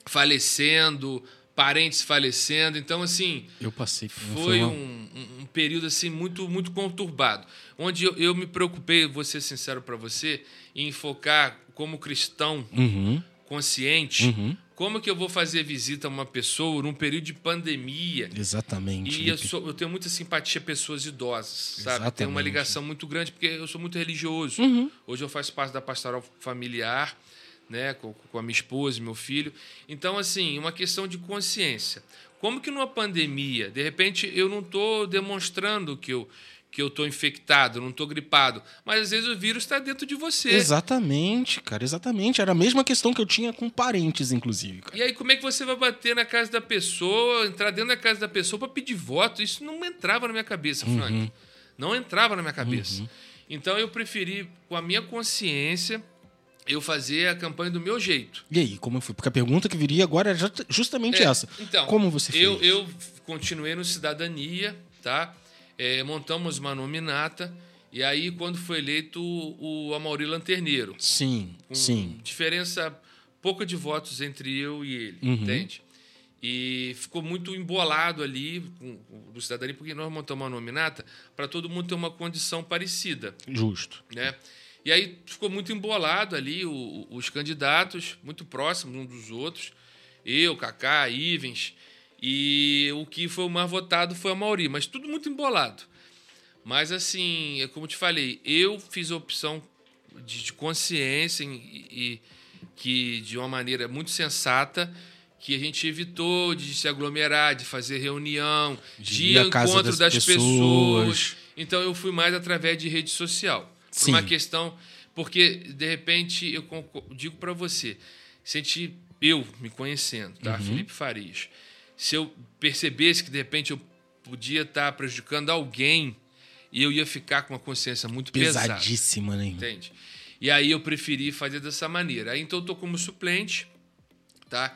falecendo, parentes falecendo. Então, assim, Eu passei. foi uma- um, um- um período assim muito, muito conturbado, onde eu, eu me preocupei, vou ser sincero para você, em focar como cristão Uhum, consciente, uhum. Como que eu vou fazer visita a uma pessoa num período de pandemia? Exatamente. E eu, sou- eu tenho muita simpatia a pessoas idosas, sabe? Tenho uma Exatamente. ligação muito grande, porque eu sou muito religioso. Uhum. Hoje eu faço parte da pastoral familiar, né? Com, com a minha esposa e meu filho. Então, assim, uma questão de consciência. Como que numa pandemia, de repente, eu não estou demonstrando que eu que eu estou infectado, não estou gripado, mas às vezes o vírus está dentro de você. Exatamente, cara, exatamente. Era a mesma questão que eu tinha com parentes, inclusive, cara. E aí, como é que você vai bater na casa da pessoa, entrar dentro da casa da pessoa para pedir voto? Isso não entrava na minha cabeça, Frank. Não entrava na minha cabeça. Então eu preferi, com a minha consciência, eu fazer a campanha do meu jeito. E aí, como eu fui? Porque a pergunta que viria agora é ju- justamente É, essa. Então, como você fez? eu, eu continuei no Cidadania, tá? É, montamos uma nominata. E aí, quando foi eleito o, Amaury Lanterneiro. Sim, sim. diferença pouca de votos entre eu e ele, Uhum. entende? E ficou muito embolado ali com, com o cidadania, porque nós montamos uma nominata para todo mundo ter uma condição parecida, Justo. né? E aí ficou muito embolado ali o- os candidatos, muito próximos uns dos outros, eu, Kaká, Ivens, e o que foi o mais votado foi a Mauri, mas tudo muito embolado. Mas assim, é como te falei, eu fiz a opção de, de consciência e, e que de uma maneira muito sensata que a gente evitou de se aglomerar, de fazer reunião, De de, encontro das das, pessoas. pessoas. Então eu fui mais através de rede social. Sim. uma questão, porque de repente eu digo para você, se a gente, eu me conhecendo, tá, Uhum. Felipe Farias, se eu percebesse que de repente eu podia estar prejudicando alguém, eu ia ficar com uma consciência muito pesada. Pesadíssima, né? irmão? Entende? E aí eu preferi fazer dessa maneira. Aí então eu tô como suplente, tá?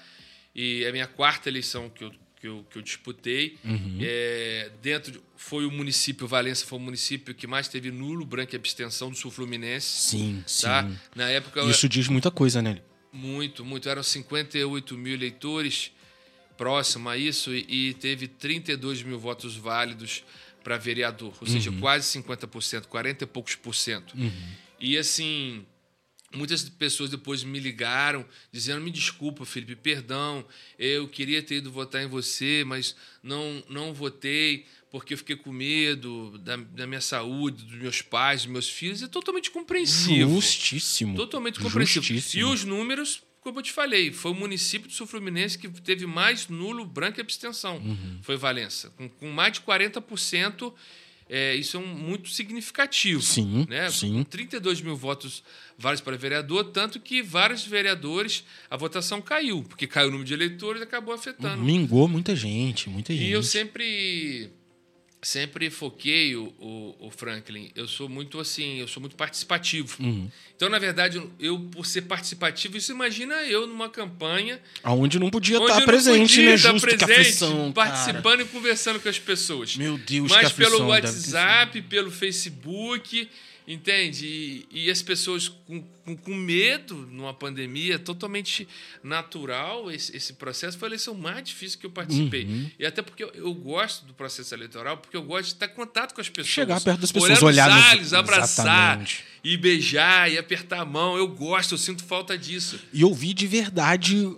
E é a minha quarta eleição que eu, que eu, que eu disputei. Uhum. É, dentro de- foi o município, Valença foi o município que mais teve nulo, branco e abstenção do sul fluminense. Sim, sim. Tá? Na época, Isso diz muita coisa, né? muito, muito. Eram 58 mil eleitores próximo a isso e, e teve 32 mil votos válidos para vereador, ou seja, quase 50%, 40 e poucos por cento. E assim, muitas pessoas depois me ligaram dizendo: me desculpa, Felipe, perdão, eu queria ter ido votar em você, mas não, não votei porque eu fiquei com medo da, da minha saúde, dos meus pais, dos meus filhos. É totalmente compreensível. Justíssimo. Totalmente compreensível. Justíssimo. E os números, como eu te falei, foi o município do Sul Fluminense que teve mais nulo, branco e abstenção. Uhum. Foi Valença. Com, com mais de 40%, é, isso é um, muito significativo. Sim, né? sim. Com 32 mil votos vários para vereador, tanto que vários vereadores, a votação caiu, porque caiu o número de eleitores e acabou afetando. Mingou muita gente, muita gente. E eu sempre sempre foquei o, o, o, Franklin. Eu sou muito assim, eu sou muito participativo. Uhum. Então, na verdade, eu, por ser participativo, isso imagina eu numa campanha. Onde não podia estar presente, podia né? Estar Justo, presente, aflição, participando cara. e conversando com as pessoas. Meu Deus, Mas que aflição, pelo WhatsApp, pelo Facebook. Entende? E, e as pessoas com, com, com, medo numa pandemia, totalmente natural esse, esse processo. Foi a eleição mais difícil que eu participei. Uhum. E até porque eu, eu, gosto do processo eleitoral, porque eu gosto de estar em contato com as pessoas. Chegar perto das pessoas, olhar, nos olhos, abraçar Exatamente. e beijar e apertar a mão. Eu gosto, eu sinto falta disso. E ouvir de verdade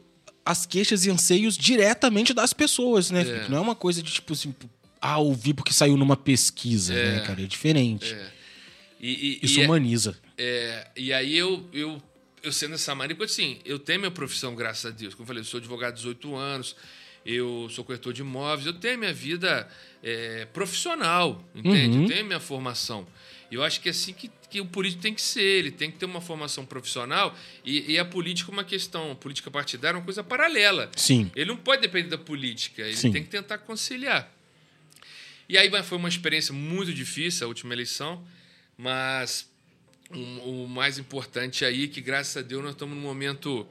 as queixas e anseios diretamente das pessoas, né? É. Não é uma coisa de tipo assim, ah, ouvir porque saiu numa pesquisa, É. né, cara? É diferente. É. E, e, Isso e, humaniza. É, e aí eu, eu, eu sendo essa marica, assim, eu tenho minha profissão, graças a Deus. Como eu falei, eu sou advogado há 18 anos, eu sou corretor de imóveis, eu tenho minha vida é, profissional, entende? Uhum. Eu tenho minha formação. Eu acho que é assim que, que o político tem que ser, ele tem que ter uma formação profissional e, e a política é uma questão, a política partidária é uma coisa paralela. Sim. Ele não pode depender da política, ele Sim. tem que tentar conciliar. E aí foi uma experiência muito difícil a última eleição, mas o, o mais importante aí é que, graças a Deus, nós estamos num momento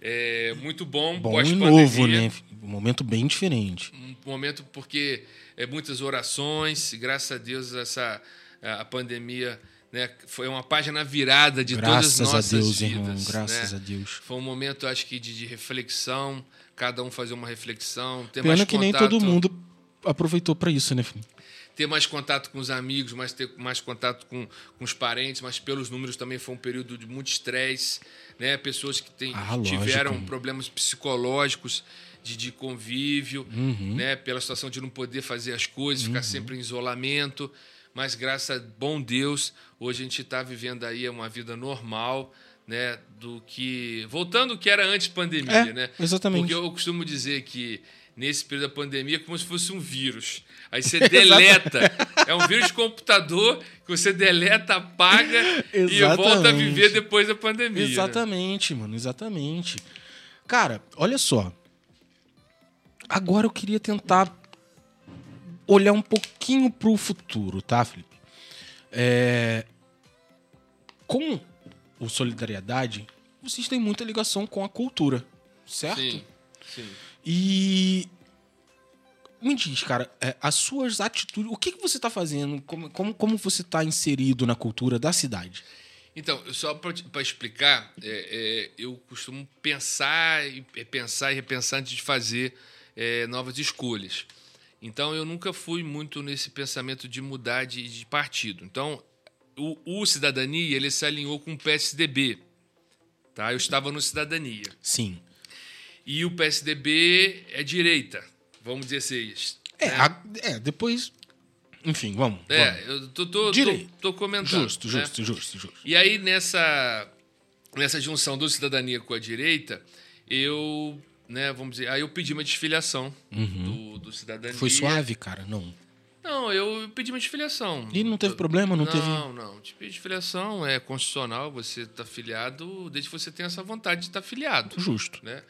é, muito bom, Bom pós-pandemia. novo, né? Um momento bem diferente. Um momento porque é muitas orações, graças a Deus essa a pandemia né, foi uma página virada de Graças todas as a nossas Deus, vidas. irmão. Graças né? a Deus. Foi um momento, acho que, de, de reflexão, cada um fazer uma reflexão, ter Pena que nem contato, todo mundo aproveitou pra isso, né, filho? Ter mais contato com os amigos, mais ter mais contato com, com os parentes, mas pelos números também foi um período de muito estresse, né? Pessoas que tem, Ah, lógico. tiveram problemas psicológicos de, de convívio, Uhum. né? Pela situação de não poder fazer as coisas, ficar sempre em isolamento. Mas graças a bom Deus, hoje a gente está vivendo aí uma vida normal, né? Do que voltando ao que era antes pandemia, É, né? exatamente. Porque eu costumo dizer que nesse período da pandemia como se fosse um vírus. Aí você deleta. é um vírus de computador que você deleta, apaga e volta a viver depois da pandemia. né? Exatamente, mano, exatamente. Cara, olha só. Agora eu queria tentar olhar um pouquinho pro futuro, tá, Felipe? É... Com o Solidariedade, vocês têm muita ligação com a cultura, certo? Sim, sim. E me diz, cara, é, as suas atitudes, o que, que você tá fazendo? Como, como, como você tá inserido na cultura da cidade? Então, só para explicar, é, é, eu costumo pensar e pensar e repensar antes de fazer é, novas escolhas. Então, eu nunca fui muito nesse pensamento de mudar de, de partido. Então, o, o Cidadania ele se alinhou com o PSDB. Tá? Eu estava no Cidadania. Sim. E o PSDB é direita, vamos dizer assim. É, né? a- é depois. Enfim, vamos. vamos. É, eu tô, tô, tô, Direito. tô comentando. Justo, né? justo, justo, justo. E aí, nessa, nessa junção do cidadania com a direita, eu, né, vamos dizer, aí eu pedi uma desfiliação do, do cidadania. Uhum. Foi suave, cara? Não. Não, eu pedi uma desfiliação. E não teve problema? Não, Não, teve. não. Tipo, desfiliação é constitucional, você está filiado desde que você tenha essa vontade de estar filiado, Justo. né?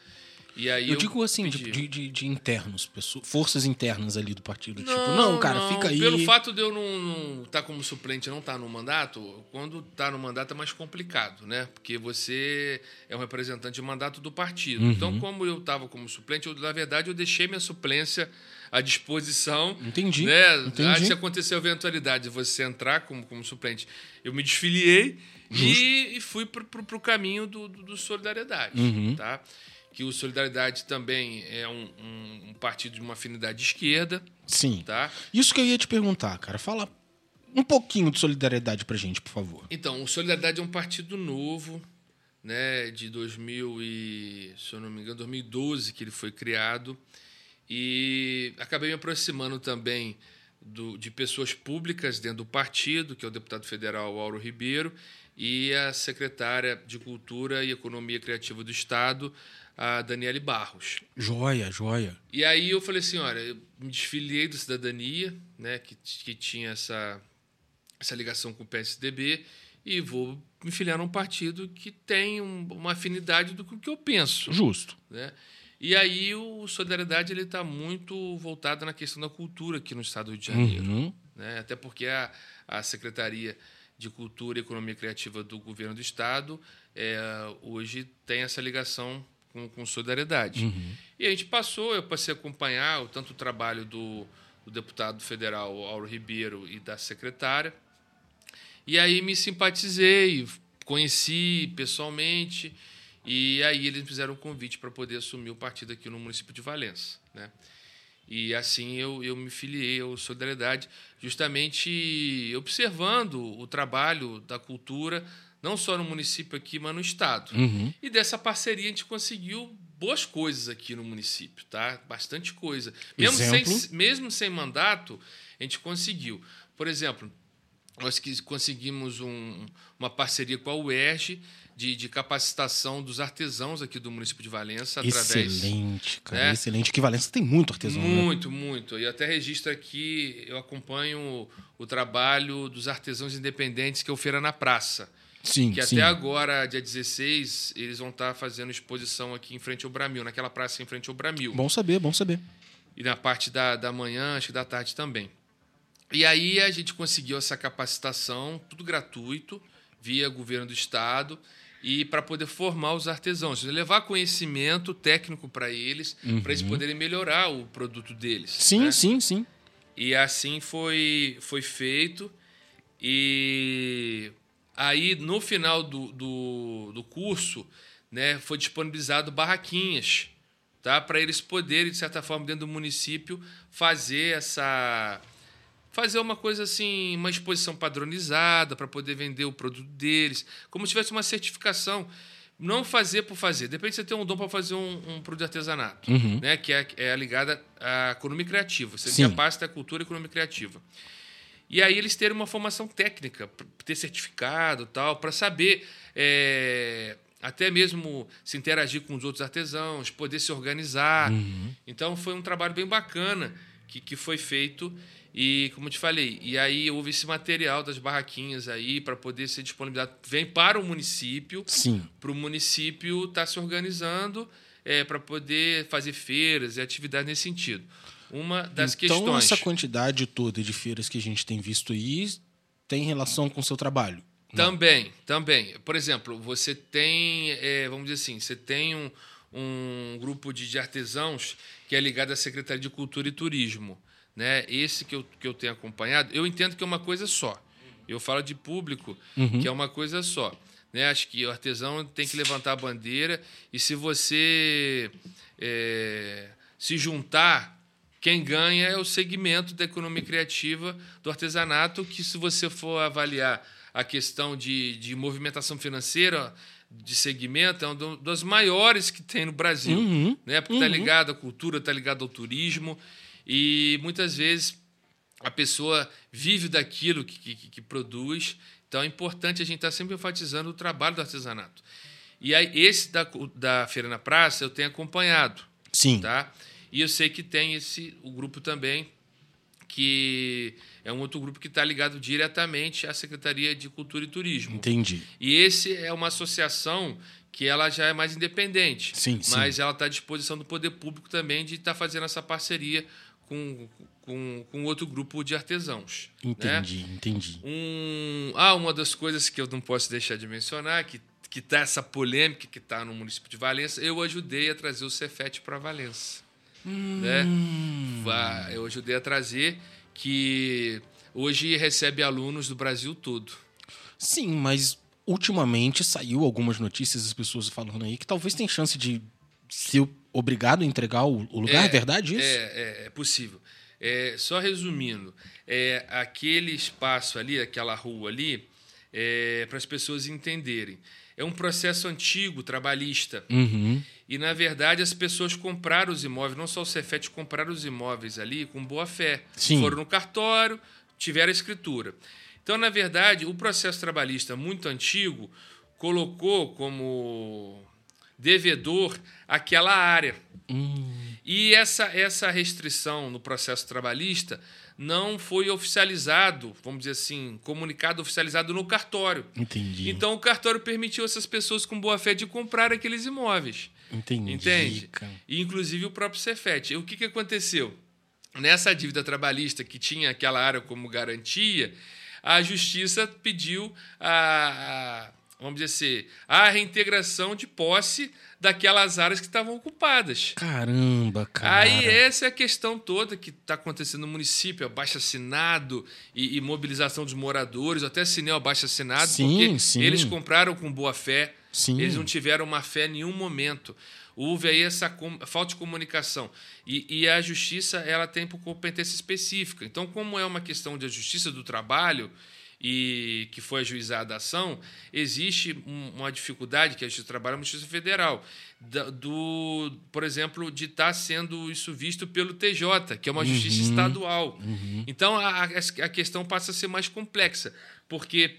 E aí Eu, digo assim, de, de, de- internos, pessoas, forças internas ali do partido. tipo, não, cara, não. fica aí. Pelo fato de eu não estar como suplente não estar no mandato, quando está no mandato é mais complicado, né? Porque você é um representante de mandato do partido. Uhum. Então, como eu estava como suplente, eu, na verdade, eu deixei minha suplência à disposição. Entendi, Né? entendi. Ah, se acontecer a eventualidade de você entrar como, como suplente, eu me desfiliei e, e fui para o caminho do, do, do Solidariedade. Uhum. Tá? Que o Solidariedade também é um, um- um partido de uma afinidade de esquerda. Sim. Tá? Isso que eu ia te perguntar, cara. Fala um pouquinho de solidariedade pra gente, por favor. Então, o Solidariedade é um partido novo, né, de 2000 e, se eu não me engano, 2012 que ele foi criado. E acabei me aproximando também do- de pessoas públicas dentro do partido, que é o deputado federal Auro Ribeiro, e a secretária de Cultura e Economia Criativa do Estado, a Daniele Barros. Joia, joia. E aí eu falei assim, olha, eu me desfiliei do Cidadania, né, que, que tinha essa, essa ligação com o PSDB, e vou me filiar num partido que tem um- uma afinidade do que eu penso, Justo. né? E aí o Solidariedade ele está muito voltado na questão da cultura aqui no estado do Rio de Janeiro. Uhum. Né? Até porque a, a Secretaria de Cultura e Economia Criativa do Governo do Estado é, hoje tem essa ligação com, com Solidariedade. Uhum. E a gente passou, eu passei a acompanhar o, tanto o trabalho do, do deputado federal Auro Ribeiro e da secretária. E aí me simpatizei, conheci pessoalmente, e aí eles me fizeram um convite para poder assumir o partido aqui no município de Valença. Né? E assim eu, eu me filiei ao Solidariedade, justamente observando o trabalho da cultura, não só no município aqui, mas no estado. Uhum. E dessa parceria a gente conseguiu boas coisas aqui no município, tá? Bastante coisa. Mesmo, Exemplo? sem, mesmo sem mandato, a gente conseguiu. Por exemplo, nós que conseguimos um- uma parceria com a UERJ de, de capacitação dos artesãos aqui do município de Valença através Excelente, cara. né? Excelente. Que Valença tem muito artesão, né? muito, muito. E até registro aqui, eu acompanho o, o trabalho dos artesãos independentes que é o Feira na Praça. Sim, Que sim. até agora, dia 16, eles vão estar fazendo exposição aqui em frente ao Bramil, naquela praça em frente ao Bramil. Bom saber, bom saber. E na parte da, da manhã, acho que da tarde também. E aí a gente conseguiu essa capacitação, tudo gratuito, via governo do estado, e para poder formar os artesãos, levar conhecimento técnico para eles, para eles poderem melhorar o produto deles. Uhum. Sim, né? sim, sim. E assim foi, foi feito. E aí, no final do, do, do curso, né, foi disponibilizado barraquinhas tá, para eles poderem, de certa forma, dentro do município, fazer essa. Fazer uma coisa assim, uma exposição padronizada para poder vender o produto deles, como se tivesse uma certificação. Não fazer por fazer. Depende de você ter um dom para fazer um, um produto de artesanato, né? que é, é ligada à economia criativa. Você tem a pasta da cultura e economia criativa. E aí eles terem uma formação técnica, ter certificado tal, para saber é, até mesmo se interagir com os outros artesãos, poder se organizar. Então foi um trabalho bem bacana que, que foi feito. E, como eu te falei, e aí houve esse material das barraquinhas aí para poder ser disponibilizado. Vem para o município, Sim. para o município estar se organizando é, para poder fazer feiras e atividades nesse sentido. Uma das então, questões. essa quantidade toda de feiras que a gente tem visto aí tem relação com o seu trabalho. Não. Também, também. Por exemplo, você tem, é, vamos dizer assim, você tem um, um grupo de, de artesãos que é ligado à Secretaria de Cultura e Turismo. Né? Esse que eu, que eu tenho acompanhado, eu entendo que é uma coisa só. Eu falo de público, que é uma coisa só. Né? Acho que o artesão tem que levantar a bandeira e se você é, se juntar, quem ganha é o segmento da economia criativa do artesanato, que se você for avaliar a questão de, de movimentação financeira de segmento, é uma das maiores que tem no Brasil. Uhum, Né? Porque está ligado à cultura, está ligado ao turismo. E muitas vezes a pessoa vive daquilo que, que, que produz. Então é importante a gente estar sempre enfatizando o trabalho do artesanato. E aí, esse da, da Feira na Praça eu tenho acompanhado Sim. tá? E eu sei que tem esse o grupo também que é um outro grupo que está ligado diretamente à Secretaria de Cultura e Turismo. Entendi. E esse é uma associação que ela já é mais independente, Sim, sim. mas ela está à disposição do poder público também de estar fazendo essa parceria com, com, com outro grupo de artesãos. né? Entendi, entendi. Um, ah, uma das coisas que eu não posso deixar de mencionar, que que tá essa polêmica que está no município de Valença, eu ajudei a trazer o Cefet para Valença. Né? Va- Eu ajudei a trazer que hoje recebe alunos do Brasil todo. Sim, mas ultimamente saiu algumas notícias, as pessoas falando aí, que talvez tem chance de ser obrigado a entregar o, lugar, é, verdade isso? É, é, é possível. É, só resumindo, é, aquele espaço ali, aquela rua ali, é, para as pessoas entenderem. É um processo antigo, trabalhista. Uhum. E, na verdade, as pessoas compraram os imóveis, não só o Cefet, compraram os imóveis ali com boa fé. Sim. Foram no cartório, tiveram a escritura. Então, na verdade, o processo trabalhista muito antigo colocou como devedor aquela área. E essa, essa restrição no processo trabalhista não foi oficializado, vamos dizer assim, comunicado oficializado no cartório. Entendi. Então o cartório permitiu essas pessoas com boa fé de comprar aqueles imóveis. Entendi. Entende? cara. E inclusive o próprio Cefet. E o que, que aconteceu? Nessa dívida trabalhista que tinha aquela área como garantia, a justiça pediu a, a- vamos dizer assim, a reintegração de posse daquelas áreas que estavam ocupadas. Caramba, cara. Aí essa é a questão toda que está acontecendo no município, abaixo assinado e, e mobilização dos moradores, até assinei o abaixo assinado, Sim, porque sim. eles compraram com boa fé, Sim. eles não tiveram má fé em nenhum momento. Houve aí essa com- falta de comunicação. E, e a justiça ela tem por competência específica. Então, como é uma questão de justiça do trabalho e que foi ajuizada a ação, existe um- uma dificuldade que a trabalho é uma justiça federal. do, por exemplo, de estar sendo isso visto pelo TJ, que é uma justiça estadual. Então, a, a- questão passa a ser mais complexa, porque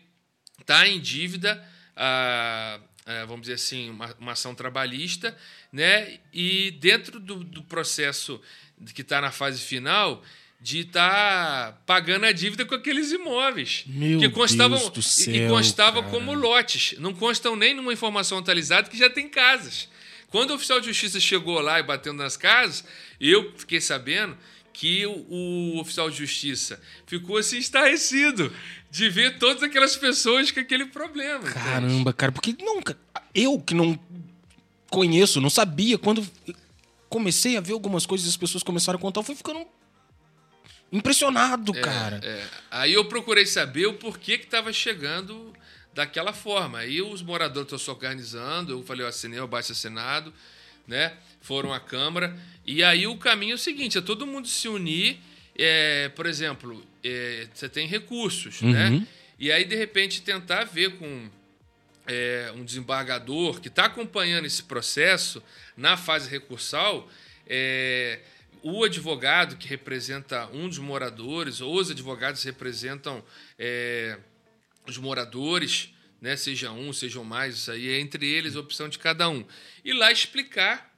está em dívida, a, a, vamos dizer assim, uma, uma ação trabalhista, né? e dentro do, do processo que está na fase final, de estar pagando a dívida com aqueles imóveis. Meu que constavam, Deus do e- céu, e constavam cara. como lotes. Não constam nem numa informação atualizada que já tem casas. Quando o oficial de justiça chegou lá e bateu nas casas, eu fiquei sabendo que o, o oficial de justiça ficou assim estarrecido de ver todas aquelas pessoas com aquele problema. entende? Caramba, cara, porque não, ca- eu que não conheço, não sabia, quando comecei a ver algumas coisas e as pessoas começaram a contar, eu fui ficando impressionado, cara. É, aí eu procurei saber o porquê que estava chegando daquela forma. Aí os moradores estão se organizando, eu falei, eu assinei o baixo assinado, né? Foram à Câmara. E aí o caminho é o seguinte: é todo mundo se unir. é, por exemplo, é, você tem recursos, né? Uhum. E aí, de repente, tentar ver com é, um desembargador que está acompanhando esse processo na fase recursal, é, o advogado que representa um dos moradores, ou os advogados representam é, os moradores, né, seja um, sejam mais, isso aí é entre eles a opção de cada um. E lá explicar,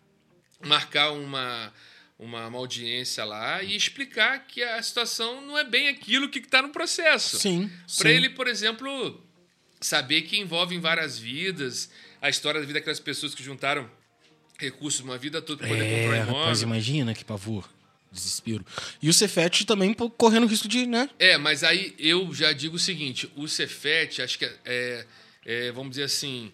marcar uma, uma, uma audiência lá e explicar que a situação não é bem aquilo que está no processo. Sim. Para ele, por exemplo, saber que envolve várias vidas, a história da vida daquelas pessoas que juntaram recursos uma vida toda para poder É, comprar imóvel. rapaz, imagina que pavor. Desespero. E o Cefete também correndo risco de, né? É, mas aí eu já digo o seguinte: o Cefet, acho que é, é- é, vamos dizer assim,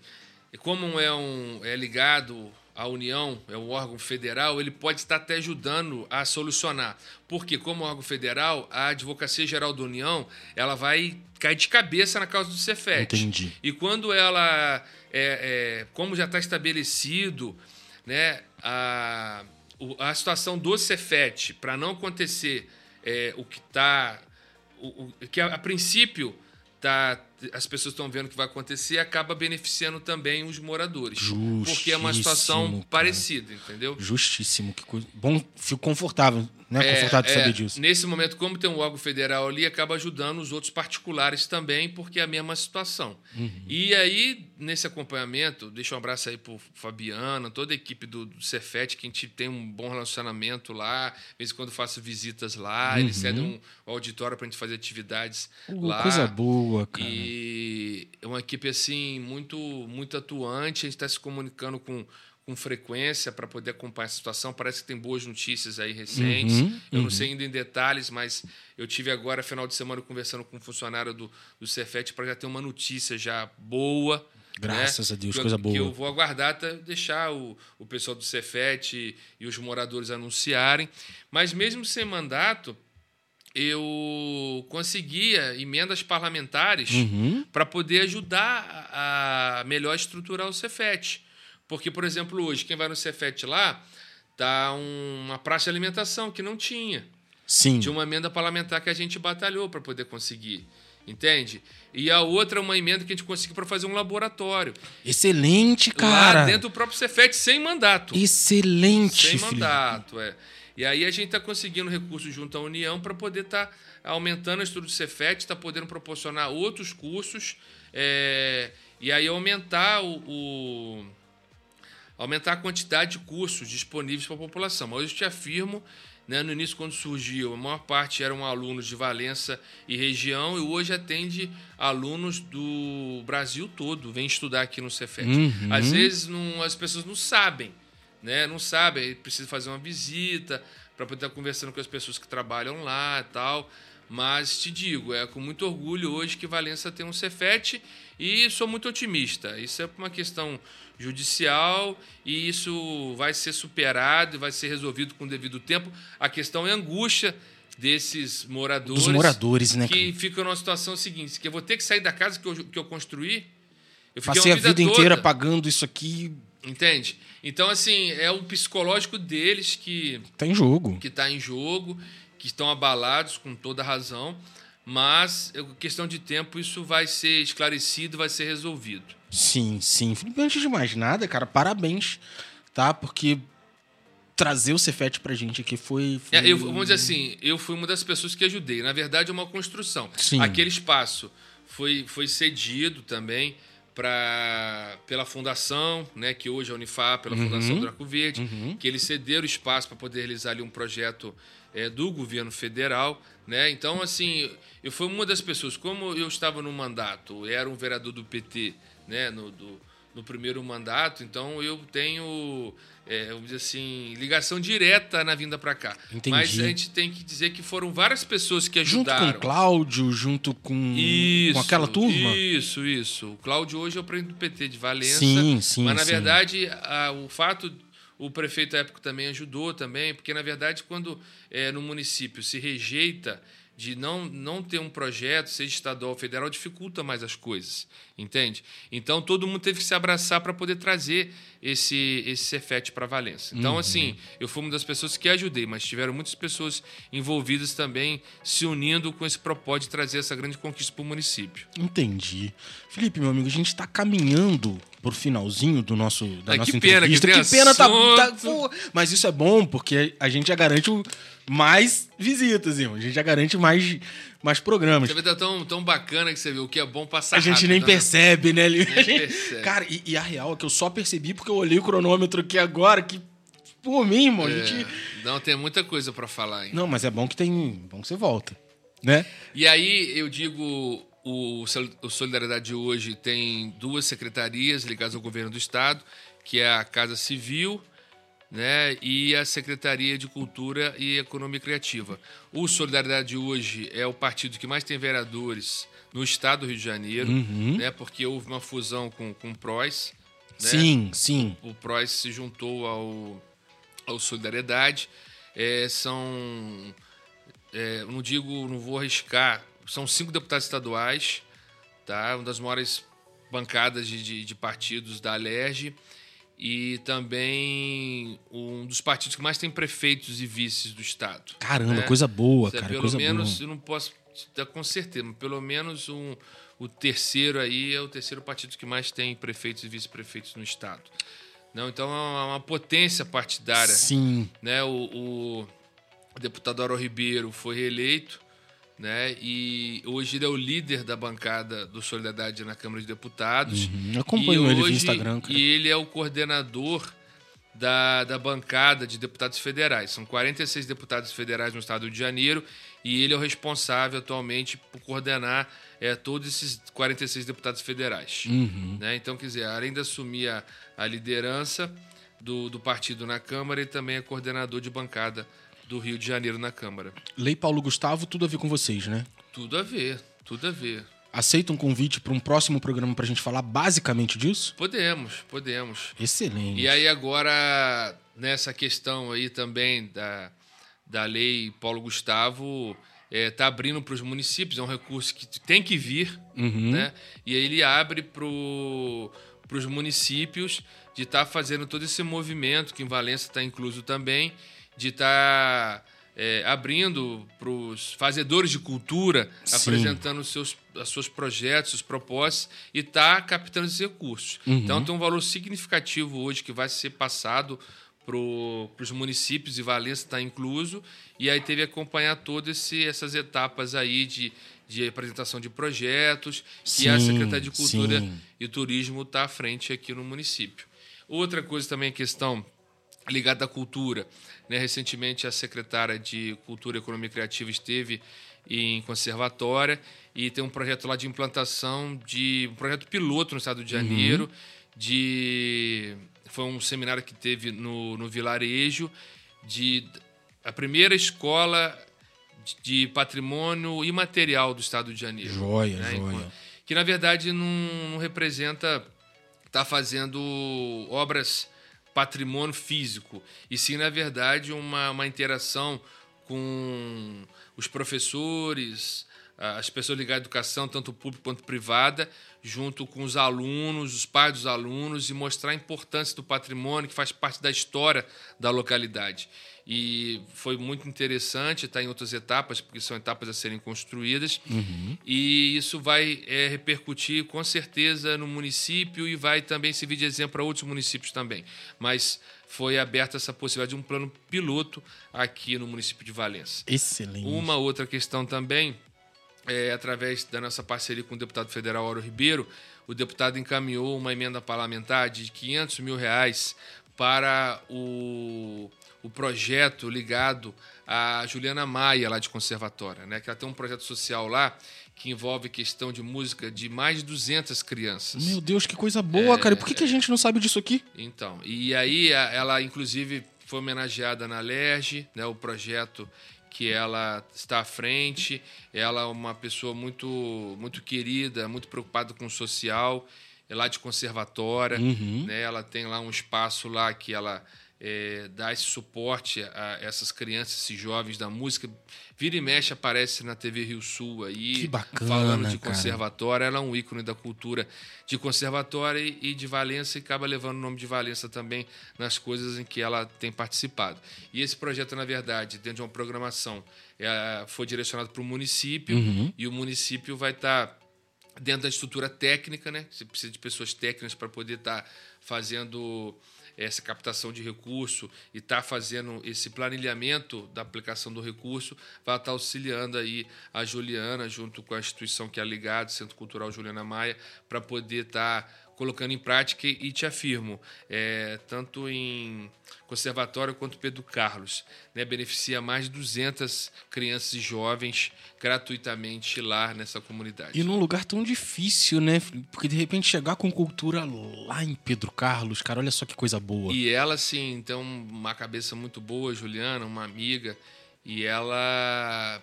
como é, um, é ligado à União, é um órgão federal, ele pode estar até ajudando a solucionar. Porque, como órgão federal, a Advocacia Geral da União ela vai cair de cabeça na causa do Cefet. Entendi. E quando ela, é, é, como já está estabelecido, né, a, a situação do Cefet, para não acontecer é, o que está. O, o- que a, a princípio tá, as pessoas estão vendo que vai acontecer, acaba beneficiando também os moradores. Porque é uma situação Justíssimo, cara. parecida, entendeu? Justíssimo. Que coisa. Bom, fico confortável, né? É, confortável de é, saber disso. Nesse momento, como tem um órgão federal ali, acaba ajudando os outros particulares também, porque é a mesma situação. Uhum. E aí, nesse acompanhamento, deixa um abraço aí pro Fabiana, toda a equipe do, do Cefet, que a gente tem um bom relacionamento lá. De vez em quando faço visitas lá, eles cedem um auditório para a gente fazer atividades Uh, lá. coisa boa, cara. E é uma equipe assim muito muito atuante, a gente está se comunicando com, com frequência para poder acompanhar essa situação. Parece que tem boas notícias aí recentes. Uhum, eu uhum. não sei ainda em detalhes, mas eu tive agora final de semana conversando com um funcionário do, do Cefet para já ter uma notícia já boa. Graças né? a Deus, Que coisa boa. Que eu vou aguardar até deixar o, o pessoal do Cefet e, e os moradores anunciarem. Mas mesmo sem mandato, eu conseguia emendas parlamentares Uhum. para poder ajudar a a melhor estruturar o Cefet. Porque, por exemplo, hoje, quem vai no Cefet lá, tá uma praça de alimentação que não tinha. Sim. Tinha uma emenda parlamentar que a gente batalhou para poder conseguir. Entende? E a outra é uma emenda que a gente conseguiu para fazer um laboratório. Excelente, cara. Lá dentro do próprio Cefet, sem mandato. Excelente, Sem Felipe. mandato, é. E aí a gente está conseguindo recursos junto à União para poder estar aumentando a estrutura do Cefet, está podendo proporcionar outros cursos é, e aí aumentar o, o- aumentar a quantidade de cursos disponíveis para a população. Mas hoje eu te afirmo, né, no início quando surgiu, a maior parte eram alunos de Valença e região e hoje atende alunos do Brasil todo, vem estudar aqui no Cefet. Uhum. Às vezes não- as pessoas não sabem né? Não sabe, aí precisa fazer uma visita para poder estar conversando com as pessoas que trabalham lá e tal. Mas te digo, é com muito orgulho hoje que Valença tem um Cefet e sou muito otimista. Isso é uma questão judicial e isso vai ser superado e vai ser resolvido com o devido tempo. A questão é a angústia desses moradores, Dos moradores, né? que ficam numa situação seguinte, que eu vou ter que sair da casa que eu, que eu construí. Eu Passei a vida toda- inteira pagando isso aqui. Entende? Então, assim, é o psicológico deles que Tá em jogo. que está em jogo, que estão abalados com toda razão, mas questão de tempo isso vai ser esclarecido, vai ser resolvido. Sim, sim. Felipe, antes de mais nada, cara, parabéns, tá? Porque trazer o Cefet pra gente aqui foi. foi... É, eu- vamos dizer assim, eu fui uma das pessoas que ajudei. Na verdade, é uma construção. Sim. Aquele espaço foi, foi cedido também pra, pela fundação, né, que hoje é a Unifap, pela Fundação do Arco Verde, Uhum. que eles cederam espaço para poder realizar ali um projeto é, do governo federal. Né? Então, assim, eu fui uma das pessoas, como eu estava no mandato, era um vereador do PT né, no, do, no primeiro mandato, então eu tenho, é, vamos dizer assim, ligação direta na vinda para cá. Entendi. Mas a gente tem que dizer que foram várias pessoas que Junto com ajudaram. o Cláudio, junto com, Isso, com aquela turma. Isso, isso. O Cláudio hoje é o presidente do PT de Valença. Sim, sim, Mas, na sim. verdade, a- o fato... O prefeito à época também ajudou também, porque, na verdade, quando é, no município se rejeita de não, não ter um projeto, seja estadual ou federal, dificulta mais as coisas, entende? Então, todo mundo teve que se abraçar para poder trazer esse, esse Cefet para Valença. Então, Uhum. assim, eu fui uma das pessoas que ajudei, mas tiveram muitas pessoas envolvidas também se unindo com esse propósito de trazer essa grande conquista para o município. Entendi. Felipe, meu amigo, a gente tá caminhando pro finalzinho do nosso da nossa que pena que entrevista. tem que pena tá, tá- Mas isso é bom porque a gente já garante mais visitas, irmão. A gente já garante mais mais programas. Você vê, tá tão, tão bacana que você vê o que é bom passar A gente rápido, nem né? percebe, né? A gente- percebe. Cara, e, e a real é que eu só percebi porque eu olhei o cronômetro aqui agora, que por mim, irmão, É, gente... Não, tem muita coisa para falar ainda. Não, mas é bom que tem... Bom que você volta, né? E aí eu digo, o, o Solidariedade de hoje tem duas secretarias ligadas ao governo do estado, que é a Casa Civil, né, e a Secretaria de Cultura e Economia Criativa. O Solidariedade de hoje é o partido que mais tem vereadores no estado do Rio de Janeiro, Uhum. né, porque houve uma fusão com, com o PROS. né? Sim, sim. o PROS se juntou ao, ao Solidariedade. É, são, é, não digo, não vou arriscar, são cinco deputados estaduais, tá? uma das maiores bancadas de, de, de partidos da Alerj e também um dos partidos que mais tem prefeitos e vices do estado. Caramba, né? coisa boa, Isso é, cara, pelo coisa menos, boa. eu não posso dar com certeza, mas pelo menos um, o terceiro aí é o terceiro partido que mais tem prefeitos e vice-prefeitos no estado. Não, então é uma, uma potência partidária. Sim. Né? O, o deputado Aro Ribeiro foi reeleito, né? E hoje ele é o líder da bancada do Solidariedade na Câmara de Deputados. Uhum, acompanho ele hoje- Instagram, cara. E ele é o coordenador da, da bancada de deputados federais. São 46 deputados federais no estado de Janeiro e ele é o responsável atualmente por coordenar é, todos esses 46 deputados federais. Uhum. Né? Então, quer dizer, além de assumir a, a liderança do, do partido na Câmara, ele também é coordenador de bancada do Rio de Janeiro na Câmara. Lei Paulo Gustavo, tudo a ver com vocês, né? Tudo a ver, tudo a ver. Aceita um convite para um próximo programa pra gente falar basicamente disso? Podemos, podemos. Excelente. E aí agora, nessa questão aí também da, da lei Paulo Gustavo, está abrindo para os municípios, é um recurso que tem que vir, Uhum. né? E aí ele abre para os municípios de estar fazendo todo esse movimento, que em Valença está incluso também, de estar é, abrindo para os fazedores de cultura, Sim. apresentando os seus, os seus projetos, os propósitos, e está captando esses recursos. Uhum. Então tem um valor significativo hoje que vai ser passado para os municípios e Valença está incluso, e aí teve que acompanhar todas essas etapas aí de, de apresentação de projetos, que a Sim, Secretaria de Cultura sim. e Turismo está à frente aqui no município. Outra coisa também, a questão ligada à cultura. Né? Recentemente, a secretária de Cultura e Economia Criativa esteve em conservatória e tem um projeto lá de implantação de um projeto piloto no estado de Janeiro de foi um seminário que teve no, no vilarejo de a primeira escola de patrimônio imaterial do Estado de Janeiro. Joia, né? joia. Que na verdade não, não representa estar tá fazendo obras patrimônio físico, e sim, na verdade, uma, uma interação com os professores, as pessoas ligadas à educação, tanto pública quanto privada, junto com os alunos, os pais dos alunos, e mostrar a importância do patrimônio que faz parte da história da localidade e foi muito interessante, está em outras etapas, porque são etapas a serem construídas, uhum. e isso vai é, repercutir com certeza no município e vai também servir de exemplo para outros municípios também. Mas foi aberta essa possibilidade de um plano piloto aqui no município de Valença. Excelente. Uma outra questão também, é, através da nossa parceria com o deputado federal Auro Ribeiro, o deputado encaminhou uma emenda parlamentar de 500 mil reais para o o projeto ligado a Juliana Maia, lá de Conservatória, né? que ela tem um projeto social lá que envolve questão de música de mais de 200 crianças. Meu Deus, que coisa boa, é, cara. E por que, que a gente não sabe disso aqui? Então, e aí ela, inclusive, foi homenageada na LERJ, né? o projeto que ela está à frente. Ela é uma pessoa muito, muito querida, muito preocupada com o social, é lá de conservatória. Uhum. Né? Ela tem lá um espaço lá que ela é, dar esse suporte a essas crianças, esses jovens da música. Vira e mexe aparece na TV Rio Sul aí, bacana, falando de conservatória. Ela é um ícone da cultura de conservatória e de Valença e acaba levando o nome de Valença também nas coisas em que ela tem participado. E esse projeto, na verdade, dentro de uma programação, é, foi direcionado para o município uhum. e o município vai estar tá dentro da estrutura técnica, né? Você precisa de pessoas técnicas para poder estar tá fazendo essa captação de recurso e está fazendo esse planilhamento da aplicação do recurso, vai estar tá auxiliando aí a Juliana, junto com a instituição que é ligada, Centro Cultural Juliana Maia, para poder estar tá colocando em prática e te afirmo, é, tanto em conservatório quanto Pedro Carlos, né, beneficia mais de 200 crianças e jovens gratuitamente lá nessa comunidade. E num lugar tão difícil, né? Porque de repente chegar com cultura lá em Pedro Carlos, cara, olha só que coisa boa. E ela, assim, tem uma cabeça muito boa, Juliana, uma amiga, e ela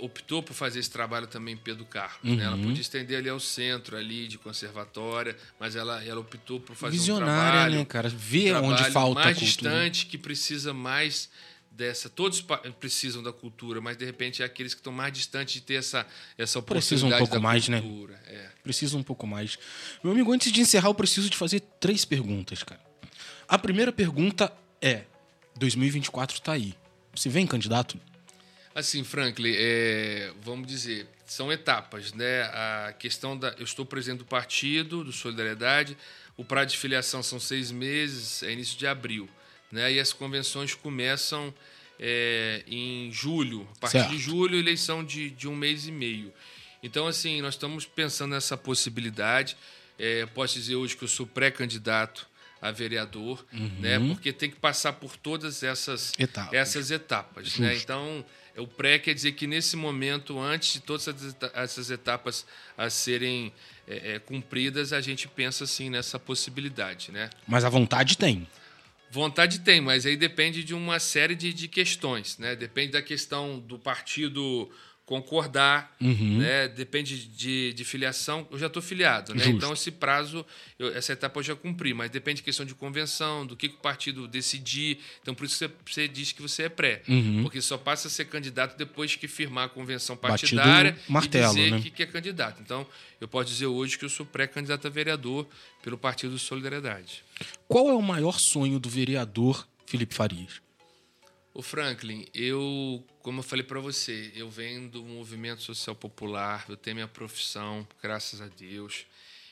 optou por fazer esse trabalho também em Pedro Carlos. Uhum. Né? Ela podia estender ali ao centro ali de conservatória, mas ela, ela optou por fazer Visionária, um trabalho, né, cara? Ver um onde falta mais cultura. distante que precisa mais dessa. Todos precisam da cultura, mas de repente é aqueles que estão mais distantes de ter essa essa oportunidade Precisam um pouco mais, né? cultura. né? É. Precisa um pouco mais. Meu amigo, antes de encerrar, eu preciso de fazer três perguntas, cara. A primeira pergunta é: 2024 está aí. Você vem candidato? Assim, Franklin, é, vamos dizer, são etapas, né? A questão da. Eu estou presidente do partido, do Solidariedade, o prazo de filiação são seis meses, é início de abril. Né? E as convenções começam é, em julho. A partir certo. de julho, eleição de, de um mês e meio. Então, assim, nós estamos pensando nessa possibilidade. É, posso dizer hoje que eu sou pré-candidato a vereador, uhum. né? Porque tem que passar por todas essas etapas. Essas etapas né? Então, o pré quer dizer que nesse momento, antes de todas essas etapas a serem é, é, cumpridas, a gente pensa assim nessa possibilidade, né? Mas a vontade tem. Vontade tem, mas aí depende de uma série de, de questões, né? Depende da questão do partido concordar, uhum. né? Depende de, de filiação. Eu já estou filiado, né? Então esse prazo, eu, essa etapa eu já cumpri, mas depende de questão de convenção, do que, que o partido decidir. Então por isso que você, você diz que você é pré, uhum. porque só passa a ser candidato depois que firmar a convenção partidária Batido martelo, e dizer né? que, que é candidato. Então eu posso dizer hoje que eu sou pré-candidato a vereador pelo Partido Solidariedade. Qual é o maior sonho do vereador Felipe Farias? O Franklin, eu, como eu falei para você, eu venho do movimento social popular, eu tenho minha profissão, graças a Deus,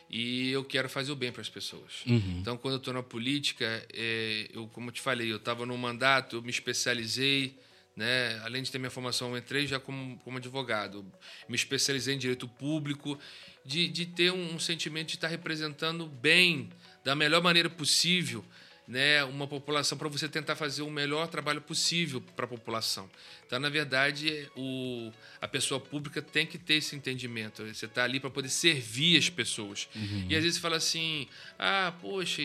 e eu quero fazer o bem para as pessoas. Uhum. Então, quando eu estou na política, é, eu, como eu te falei, eu estava no mandato, eu me especializei, né? Além de ter minha formação, eu entrei já como, como advogado, me especializei em direito público, de, de ter um, um sentimento de estar representando bem, da melhor maneira possível, né, uma população para você tentar fazer o melhor trabalho possível para a população. Então, na verdade, o, a pessoa pública tem que ter esse entendimento. Você está ali para poder servir as pessoas. Uhum. E às vezes fala assim: ah, poxa,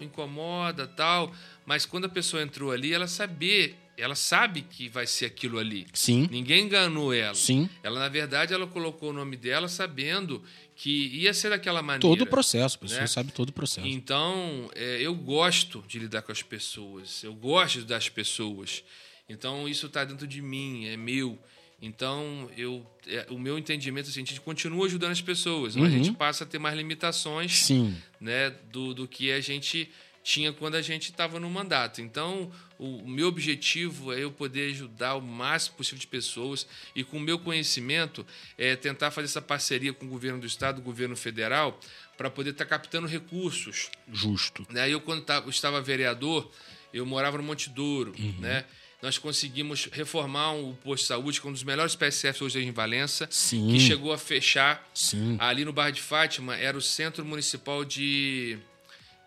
incomoda, tal. Mas quando a pessoa entrou ali, ela saber ela sabe que vai ser aquilo ali. Sim. Ninguém enganou ela. Sim. Ela, na verdade, ela colocou o nome dela sabendo que ia ser daquela maneira. Todo o processo, a pessoa né? sabe todo o processo. Então, é, eu gosto de lidar com as pessoas, eu gosto das pessoas. Então, isso está dentro de mim, é meu. Então, eu, é, o meu entendimento assim, a gente continua ajudando as pessoas, mas uhum. a gente passa a ter mais limitações Sim. Né, do, do que a gente tinha quando a gente estava no mandato. Então, o, o, meu objetivo é eu poder ajudar o máximo possível de pessoas e, com o meu conhecimento, é tentar fazer essa parceria com o governo do Estado, o governo federal, para poder estar tá captando recursos. Justo. Né? Eu, quando tava, eu estava vereador, eu morava no Monte Douro, uhum. né? nós conseguimos reformar o posto de saúde, que é um dos melhores PSFs hoje em Valença, Sim. que chegou a fechar Sim. ali no bairro de Fátima, era o Centro Municipal de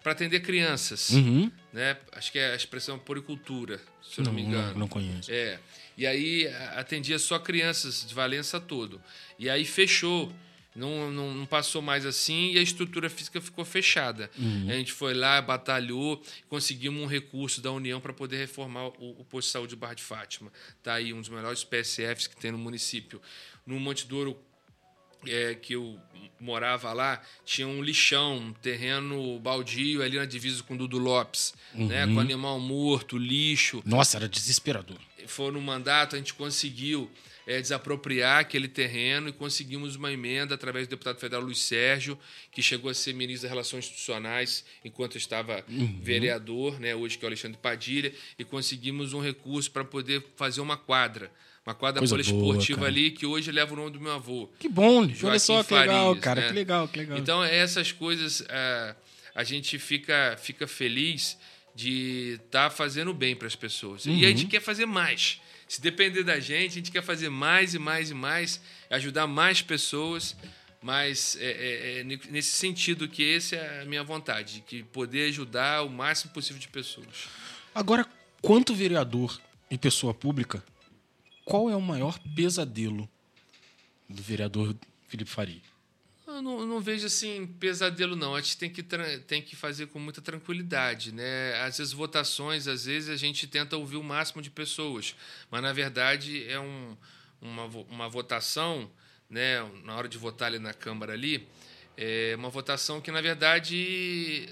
para atender crianças. Uhum. Né? Acho que é a expressão poricultura, se eu não, não me engano. Não, não, conheço. É. E aí atendia só crianças de Valença todo. E aí fechou. Não, não, não, passou mais assim e a estrutura física ficou fechada. Uhum. A gente foi lá, batalhou, conseguimos um recurso da União para poder reformar o, o, posto de saúde de Barra de Fátima. Está aí um dos melhores PSFs que tem no município. No Monte Douro, é, que eu morava lá, tinha um lixão, um terreno baldio ali na divisa com o Dudu Lopes, uhum. né? Com animal morto, lixo. Nossa, era desesperador. Foi no mandato, a gente conseguiu é, desapropriar aquele terreno e conseguimos uma emenda através do deputado federal Luiz Sérgio, que chegou a ser ministro das Relações Institucionais enquanto estava uhum. vereador, né? hoje que é o Alexandre Padilha, e conseguimos um recurso para poder fazer uma quadra uma quadra Coisa poliesportiva boa, ali que hoje leva o nome do meu avô. Que bom, Joaquim olha só que Farias, legal, cara, né? que legal, que legal. Então, essas coisas uh, a gente fica, fica feliz de estar tá fazendo bem para as pessoas. Uhum. E a gente quer fazer mais. Se depender da gente, a gente quer fazer mais e mais e mais, ajudar mais pessoas. Mas é, é, nesse sentido que essa é a minha vontade, de poder ajudar o máximo possível de pessoas. Agora, quanto vereador e pessoa pública, qual é o maior pesadelo do vereador Felipe Faria? Eu não, não, vejo assim pesadelo, não. A gente tem que, tem que fazer com muita tranquilidade. Né? Às vezes, votações, às vezes a gente tenta ouvir o máximo de pessoas, mas na verdade é um, uma, uma votação, né? na hora de votar ali na Câmara ali, é uma votação que, na verdade,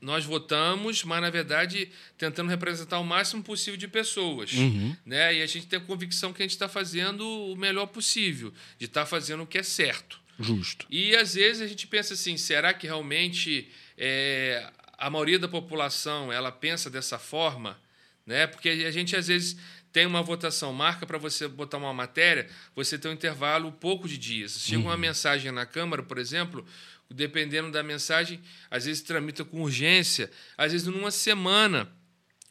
nós votamos, mas na verdade tentando representar o máximo possível de pessoas, uhum. né? E a gente tem a convicção que a gente está fazendo o melhor possível, de estar tá fazendo o que é certo. Justo. E às vezes a gente pensa assim, será que realmente é, a maioria da população ela pensa dessa forma, né? Porque a gente às vezes tem uma votação, marca para você botar uma matéria, você tem um intervalo pouco de dias. Chega uhum. uma mensagem na Câmara, por exemplo, dependendo da mensagem, às vezes tramita com urgência, às vezes numa semana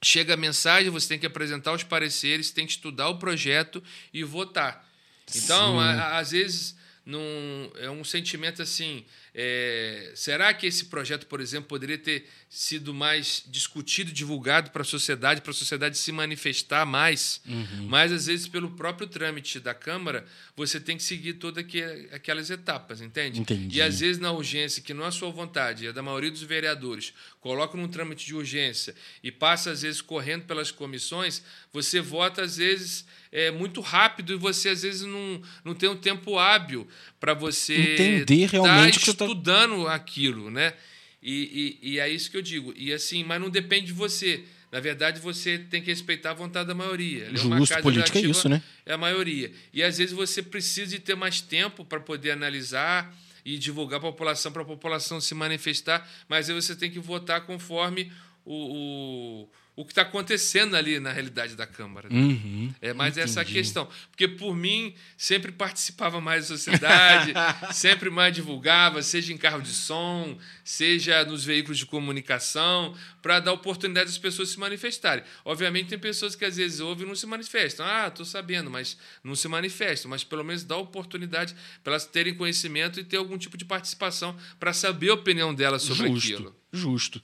chega a mensagem, você tem que apresentar os pareceres, tem que estudar o projeto e votar. Então, a, às vezes, num, é um sentimento assim, é, será que esse projeto, por exemplo, poderia ter sido mais discutido, divulgado para a sociedade, para a sociedade se manifestar mais? Uhum. Mas, às vezes, pelo próprio trâmite da Câmara, você tem que seguir todas aquelas etapas, entende? Entendi. E, às vezes, na urgência, que não é a sua vontade, é da maioria dos vereadores, coloca num trâmite de urgência e passa, às vezes, correndo pelas comissões, você vota, às vezes, é, muito rápido e você, às vezes, não, não tem um tempo hábil para você entender realmente tá estudando aquilo, né? E, e, e, é isso que eu digo. E assim, mas não depende de você. Na verdade, você tem que respeitar a vontade da maioria. É Justo, é política é isso, né? É a maioria. E às vezes você precisa de ter mais tempo para poder analisar e divulgar a população, para a população se manifestar, mas aí você tem que votar conforme o, o o que está acontecendo ali na realidade da Câmara. Né? Uhum, é mais entendi. essa questão. Porque, por mim, sempre participava mais da sociedade, sempre mais divulgava, seja em carro de som, seja nos veículos de comunicação, para dar oportunidade às pessoas se manifestarem. Obviamente, tem pessoas que às vezes ouvem e não se manifestam. Ah, estou sabendo, mas não se manifestam. Mas pelo menos dá oportunidade para elas terem conhecimento e ter algum tipo de participação para saber a opinião delas sobre Justo. aquilo. Justo.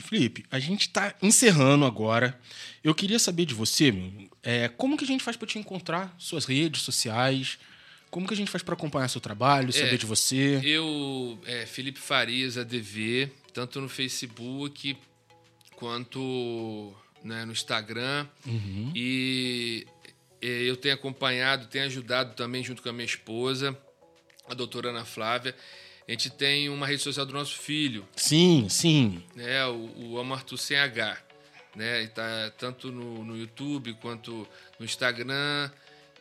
Felipe, a gente está encerrando agora. Eu queria saber de você, é, como que a gente faz para te encontrar, suas redes sociais, como que a gente faz para acompanhar seu trabalho, saber É, de você? Eu, é, Felipe Farias, ADV, tanto no Facebook quanto né, no Instagram. Uhum. E é, eu tenho acompanhado, tenho ajudado também junto com a minha esposa, a doutora Ana Flávia. A gente tem uma rede social do nosso filho, Sim, sim. né, o, o Amartu sem H. Né, e tá tanto no, no YouTube quanto no Instagram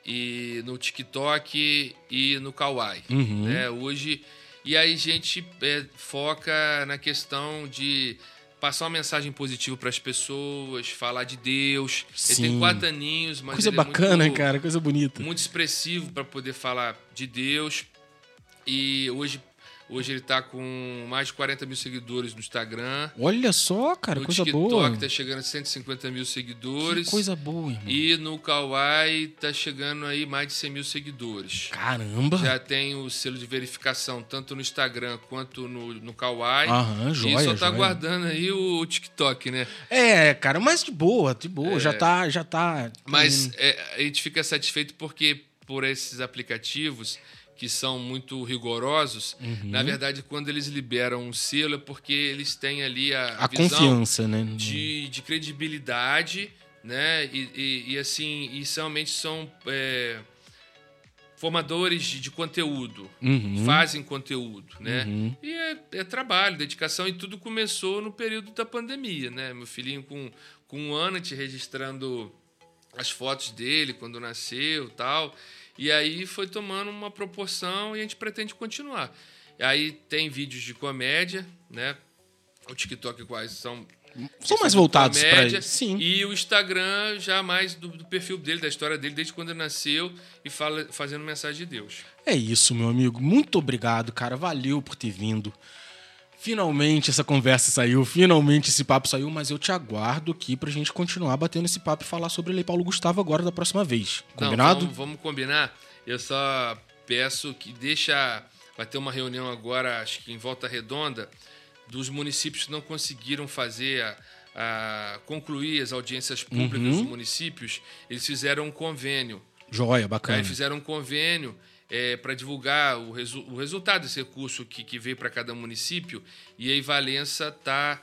e no TikTok e no Kawaii. Uhum. Né, hoje. E aí a gente é, foca na questão de passar uma mensagem positiva para as pessoas, falar de Deus. Ele Sim. tem quatro aninhos, mas coisa ele é bacana, muito, cara, coisa bonita. muito expressivo para poder falar de Deus. E hoje, hoje ele está com mais de 40 mil seguidores no Instagram. Olha só, cara, no coisa TikTok boa. está chegando a 150 mil seguidores. Que coisa boa, irmão. E no Kawaii está chegando aí mais de 100 mil seguidores. Caramba. Já tem o selo de verificação tanto no Instagram quanto no, no Kawaii. Aham, e joia, só tá joia. aguardando aí o TikTok, né? É, cara, mas de boa, de boa. Já tá, já tá. É. Mas é, a gente fica satisfeito porque por esses aplicativos que são muito rigorosos, Uhum. na verdade, quando eles liberam um selo é porque eles têm ali a, a visão confiança, né? de, de credibilidade, né? E, e- e, assim, e realmente são é, formadores de, de conteúdo, Uhum. fazem conteúdo, né? Uhum. E é, é trabalho, dedicação, e tudo começou no período da pandemia, né? Meu filhinho com, com um ano, gente registrando as fotos dele quando nasceu e tal. E aí foi tomando uma proporção e a gente pretende continuar. E aí tem vídeos de comédia, né? O TikTok quase são São mais voltados comédia, isso. Sim. E o Instagram já mais do, do perfil dele, da história dele, desde quando ele nasceu e fala, fazendo mensagem de Deus. É isso, meu amigo. Muito obrigado, cara. Valeu por ter vindo. Finalmente essa conversa saiu, finalmente esse papo saiu, mas eu te aguardo aqui pra gente continuar batendo esse papo e falar sobre Lei Paulo Gustavo agora da próxima vez. Não, Combinado? vamos, vamos combinar. Eu só peço que deixa. Vai ter uma reunião agora, acho que em Volta Redonda, dos municípios que não conseguiram fazer a, a- concluir as audiências públicas Uhum. dos municípios. Eles fizeram um convênio. Joia, Aí bacana. fizeram um convênio para divulgar o, resu- o resultado desse recurso que, que veio para cada município. E aí Valença está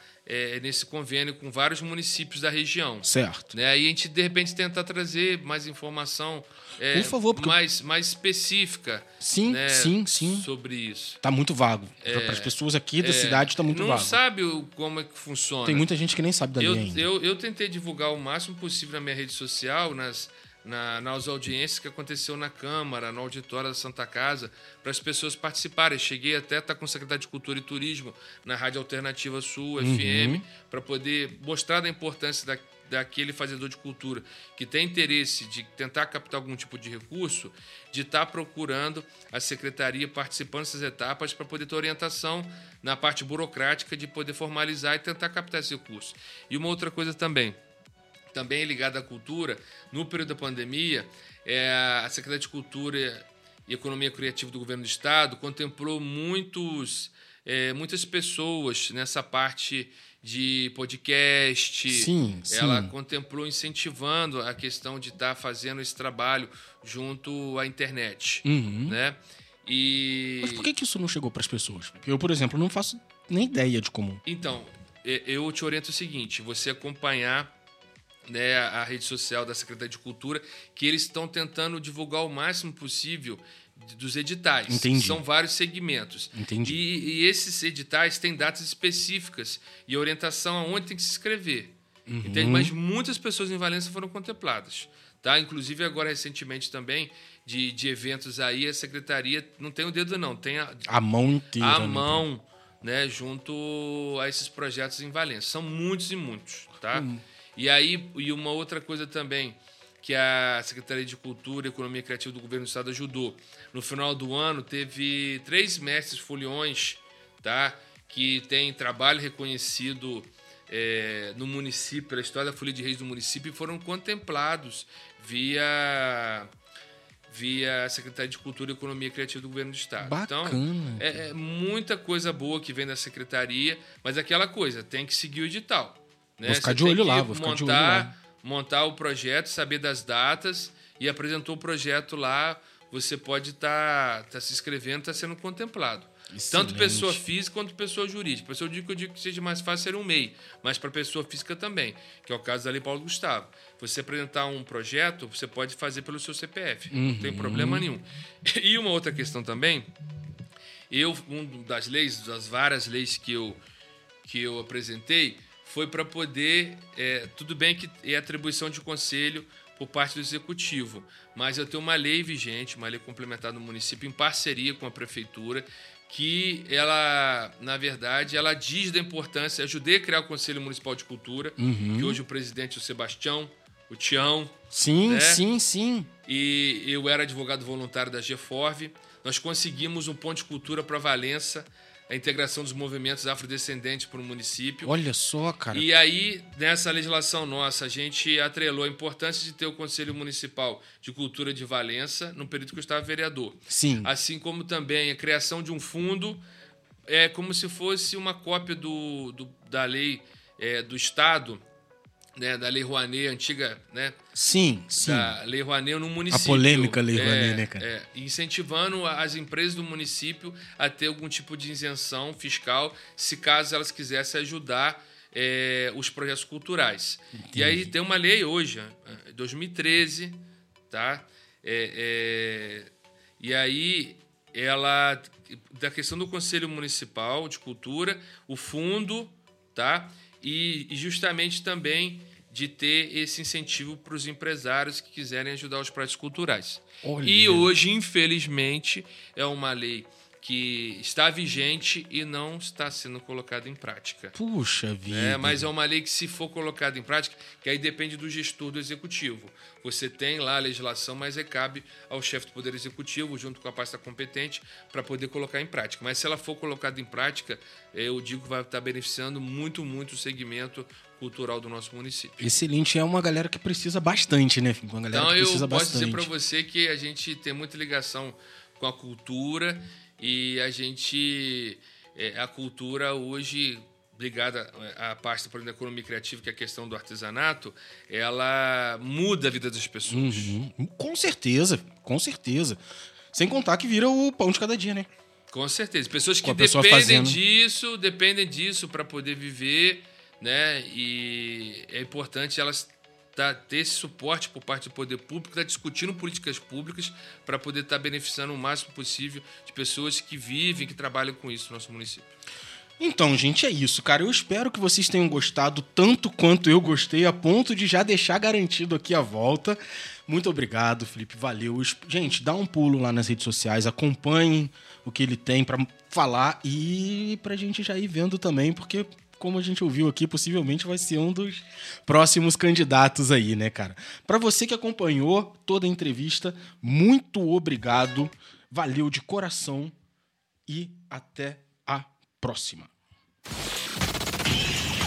nesse convênio com vários municípios da região. Certo. Né? Aí a gente, de repente, tentar trazer mais informação é, Por favor, porque- mais, mais específica Sim, né, sim, sim. sobre isso. Tá muito vago. Para as pessoas aqui da cidade tá muito É. Não vago. sabe o- como é que funciona. Tem muita gente que nem sabe da eu, ainda. eu, eu tentei divulgar o máximo possível na minha rede social, nas, na- nas audiências que aconteceu na Câmara, no auditório da Santa Casa, para as pessoas participarem. Cheguei até a estar com o secretário de Cultura e Turismo na Rádio Alternativa Sul, Uhum. FM, para poder mostrar da importância da, daquele fazedor de cultura que tem interesse de tentar captar algum tipo de recurso, de estar procurando a secretaria participando dessas etapas para poder ter orientação na parte burocrática de poder formalizar e tentar captar esse recurso. E uma outra coisa também, também ligada à cultura, no período da pandemia, é, a Secretaria de Cultura e Economia Criativa do Governo do Estado contemplou muitos, é, muitas pessoas nessa parte de podcast. Sim, Ela sim. contemplou incentivando a questão de estar fazendo esse trabalho junto à internet, Uhum. né? E Mas por que, que isso não chegou para as pessoas? Porque eu, por exemplo, não faço nem ideia de como. Então, eu te oriento o seguinte: você acompanhar né, a rede social da Secretaria de Cultura, que eles estão tentando divulgar o máximo possível dos editais. Entendi. São vários segmentos. Entendi. E, e esses editais têm datas específicas e orientação aonde tem que se inscrever. Uhum. Entende? Mas muitas pessoas em Valença foram contempladas. Tá? Inclusive, agora recentemente também, de, de eventos aí, a secretaria não tem o dedo, não, tem a, A mão inteira. a né? mão, né, junto a esses projetos em Valença. São muitos e muitos, tá? Hum. E aí, e uma outra coisa também que a Secretaria de Cultura e Economia Criativa do Governo do Estado ajudou. No final do ano, teve três mestres foliões, tá? Que tem trabalho reconhecido é, no município, pela história da Folia de Reis do município, e foram contemplados via via a Secretaria de Cultura e Economia Criativa do Governo do Estado. Bacana. Então, é, é muita coisa boa que vem da Secretaria, mas é aquela coisa, tem que seguir o edital. Né? Vou ficar Você de olho lá, vou ficar de olho montar, lá. montar o projeto, saber das datas e apresentou o projeto lá, você pode estar tá, se inscrevendo, está sendo contemplado. Tanto Excelente. pessoa física quanto pessoa jurídica. Pessoa jurídica eu digo que seja mais fácil ser um MEI, mas para pessoa física também, que é o caso da Lei Paulo Gustavo. Você apresentar um projeto, você pode fazer pelo seu CPF, não tem problema nenhum. E uma outra questão também, eu, um das leis, das várias leis que eu, que eu apresentei, foi para poder. é, tudo bem que é atribuição de conselho por parte do executivo, mas eu tenho uma lei vigente, uma lei complementar no município, em parceria com a prefeitura, que ela, na verdade, ela diz da importância. Ajudei a criar o Conselho Municipal de Cultura, que hoje o presidente é o Sebastião, o Tião, Sim, né? sim, sim. e eu era advogado voluntário da GFORV. Nós conseguimos um ponto de cultura para Valença, a integração dos movimentos afrodescendentes para o município. Olha só, cara. E aí, nessa legislação nossa, a gente atrelou a importância de ter o Conselho Municipal de Cultura de Valença no período que eu estava vereador. Sim. Assim como também a criação de um fundo, é como se fosse uma cópia do, do- da lei é, do Estado, né, da Lei Rouanet, antiga, né, Sim, sim. da Lei Rouanet no município. polêmica Lei É, Rouanet, né, cara? é, incentivando as empresas do município a ter algum tipo de isenção fiscal, se caso elas quisessem ajudar é, os projetos culturais. E aí tem uma lei hoje, é, 2013, tá? É, é, e aí ela da questão do Conselho Municipal de Cultura, o fundo, tá? E, e justamente também de ter esse incentivo para os empresários que quiserem ajudar os projetos culturais. Olha. E hoje, infelizmente, é uma lei que está vigente e não está sendo colocada em prática. Puxa vida. É, mas é uma lei que, se for colocada em prática, que aí depende do gestor do executivo. Você tem lá a legislação, mas aí cabe ao chefe do Poder Executivo, junto com a pasta competente, para poder colocar em prática. Mas se ela for colocada em prática, eu digo que vai estar beneficiando muito, muito o segmento cultural do nosso município. Excelente. É uma galera que precisa bastante, né? Uma galera Então que eu precisa posso bastante. dizer para você que a gente tem muita ligação com a cultura e a gente é, a cultura hoje ligada à parte por exemplo, da economia criativa que é a questão do artesanato ela muda a vida das pessoas Uhum. Com certeza, com certeza. Sem contar que vira o pão de cada dia, né? Com certeza. Pessoas que pessoa dependem fazendo. disso, dependem disso para poder viver, né? E é importante elas tá, ter esse suporte por parte do poder público, estar discutindo políticas públicas para poder estar beneficiando o máximo possível de pessoas que vivem, que trabalham com isso no nosso município. Então, gente, é isso, cara. Eu espero que vocês tenham gostado tanto quanto eu gostei, a ponto de já deixar garantido aqui a volta. Muito obrigado, Felipe. Valeu. Gente, dá um pulo lá nas redes sociais, acompanhem o que ele tem pra falar e pra gente já ir vendo também, porque como a gente ouviu aqui, possivelmente vai ser um dos próximos candidatos aí, né, cara? Pra você que acompanhou toda a entrevista, muito obrigado. Valeu de coração e até a próxima.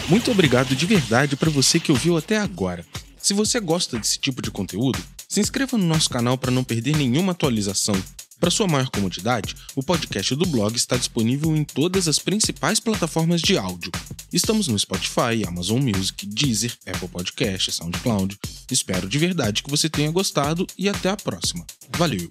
Muito obrigado de verdade para você que ouviu até agora. Se você gosta desse tipo de conteúdo, se inscreva no nosso canal para não perder nenhuma atualização. Para sua maior comodidade, o podcast do blog está disponível em todas as principais plataformas de áudio. Estamos no Spotify, Amazon Music, Deezer, Apple Podcast, SoundCloud. Espero de verdade que você tenha gostado e até a próxima. Valeu!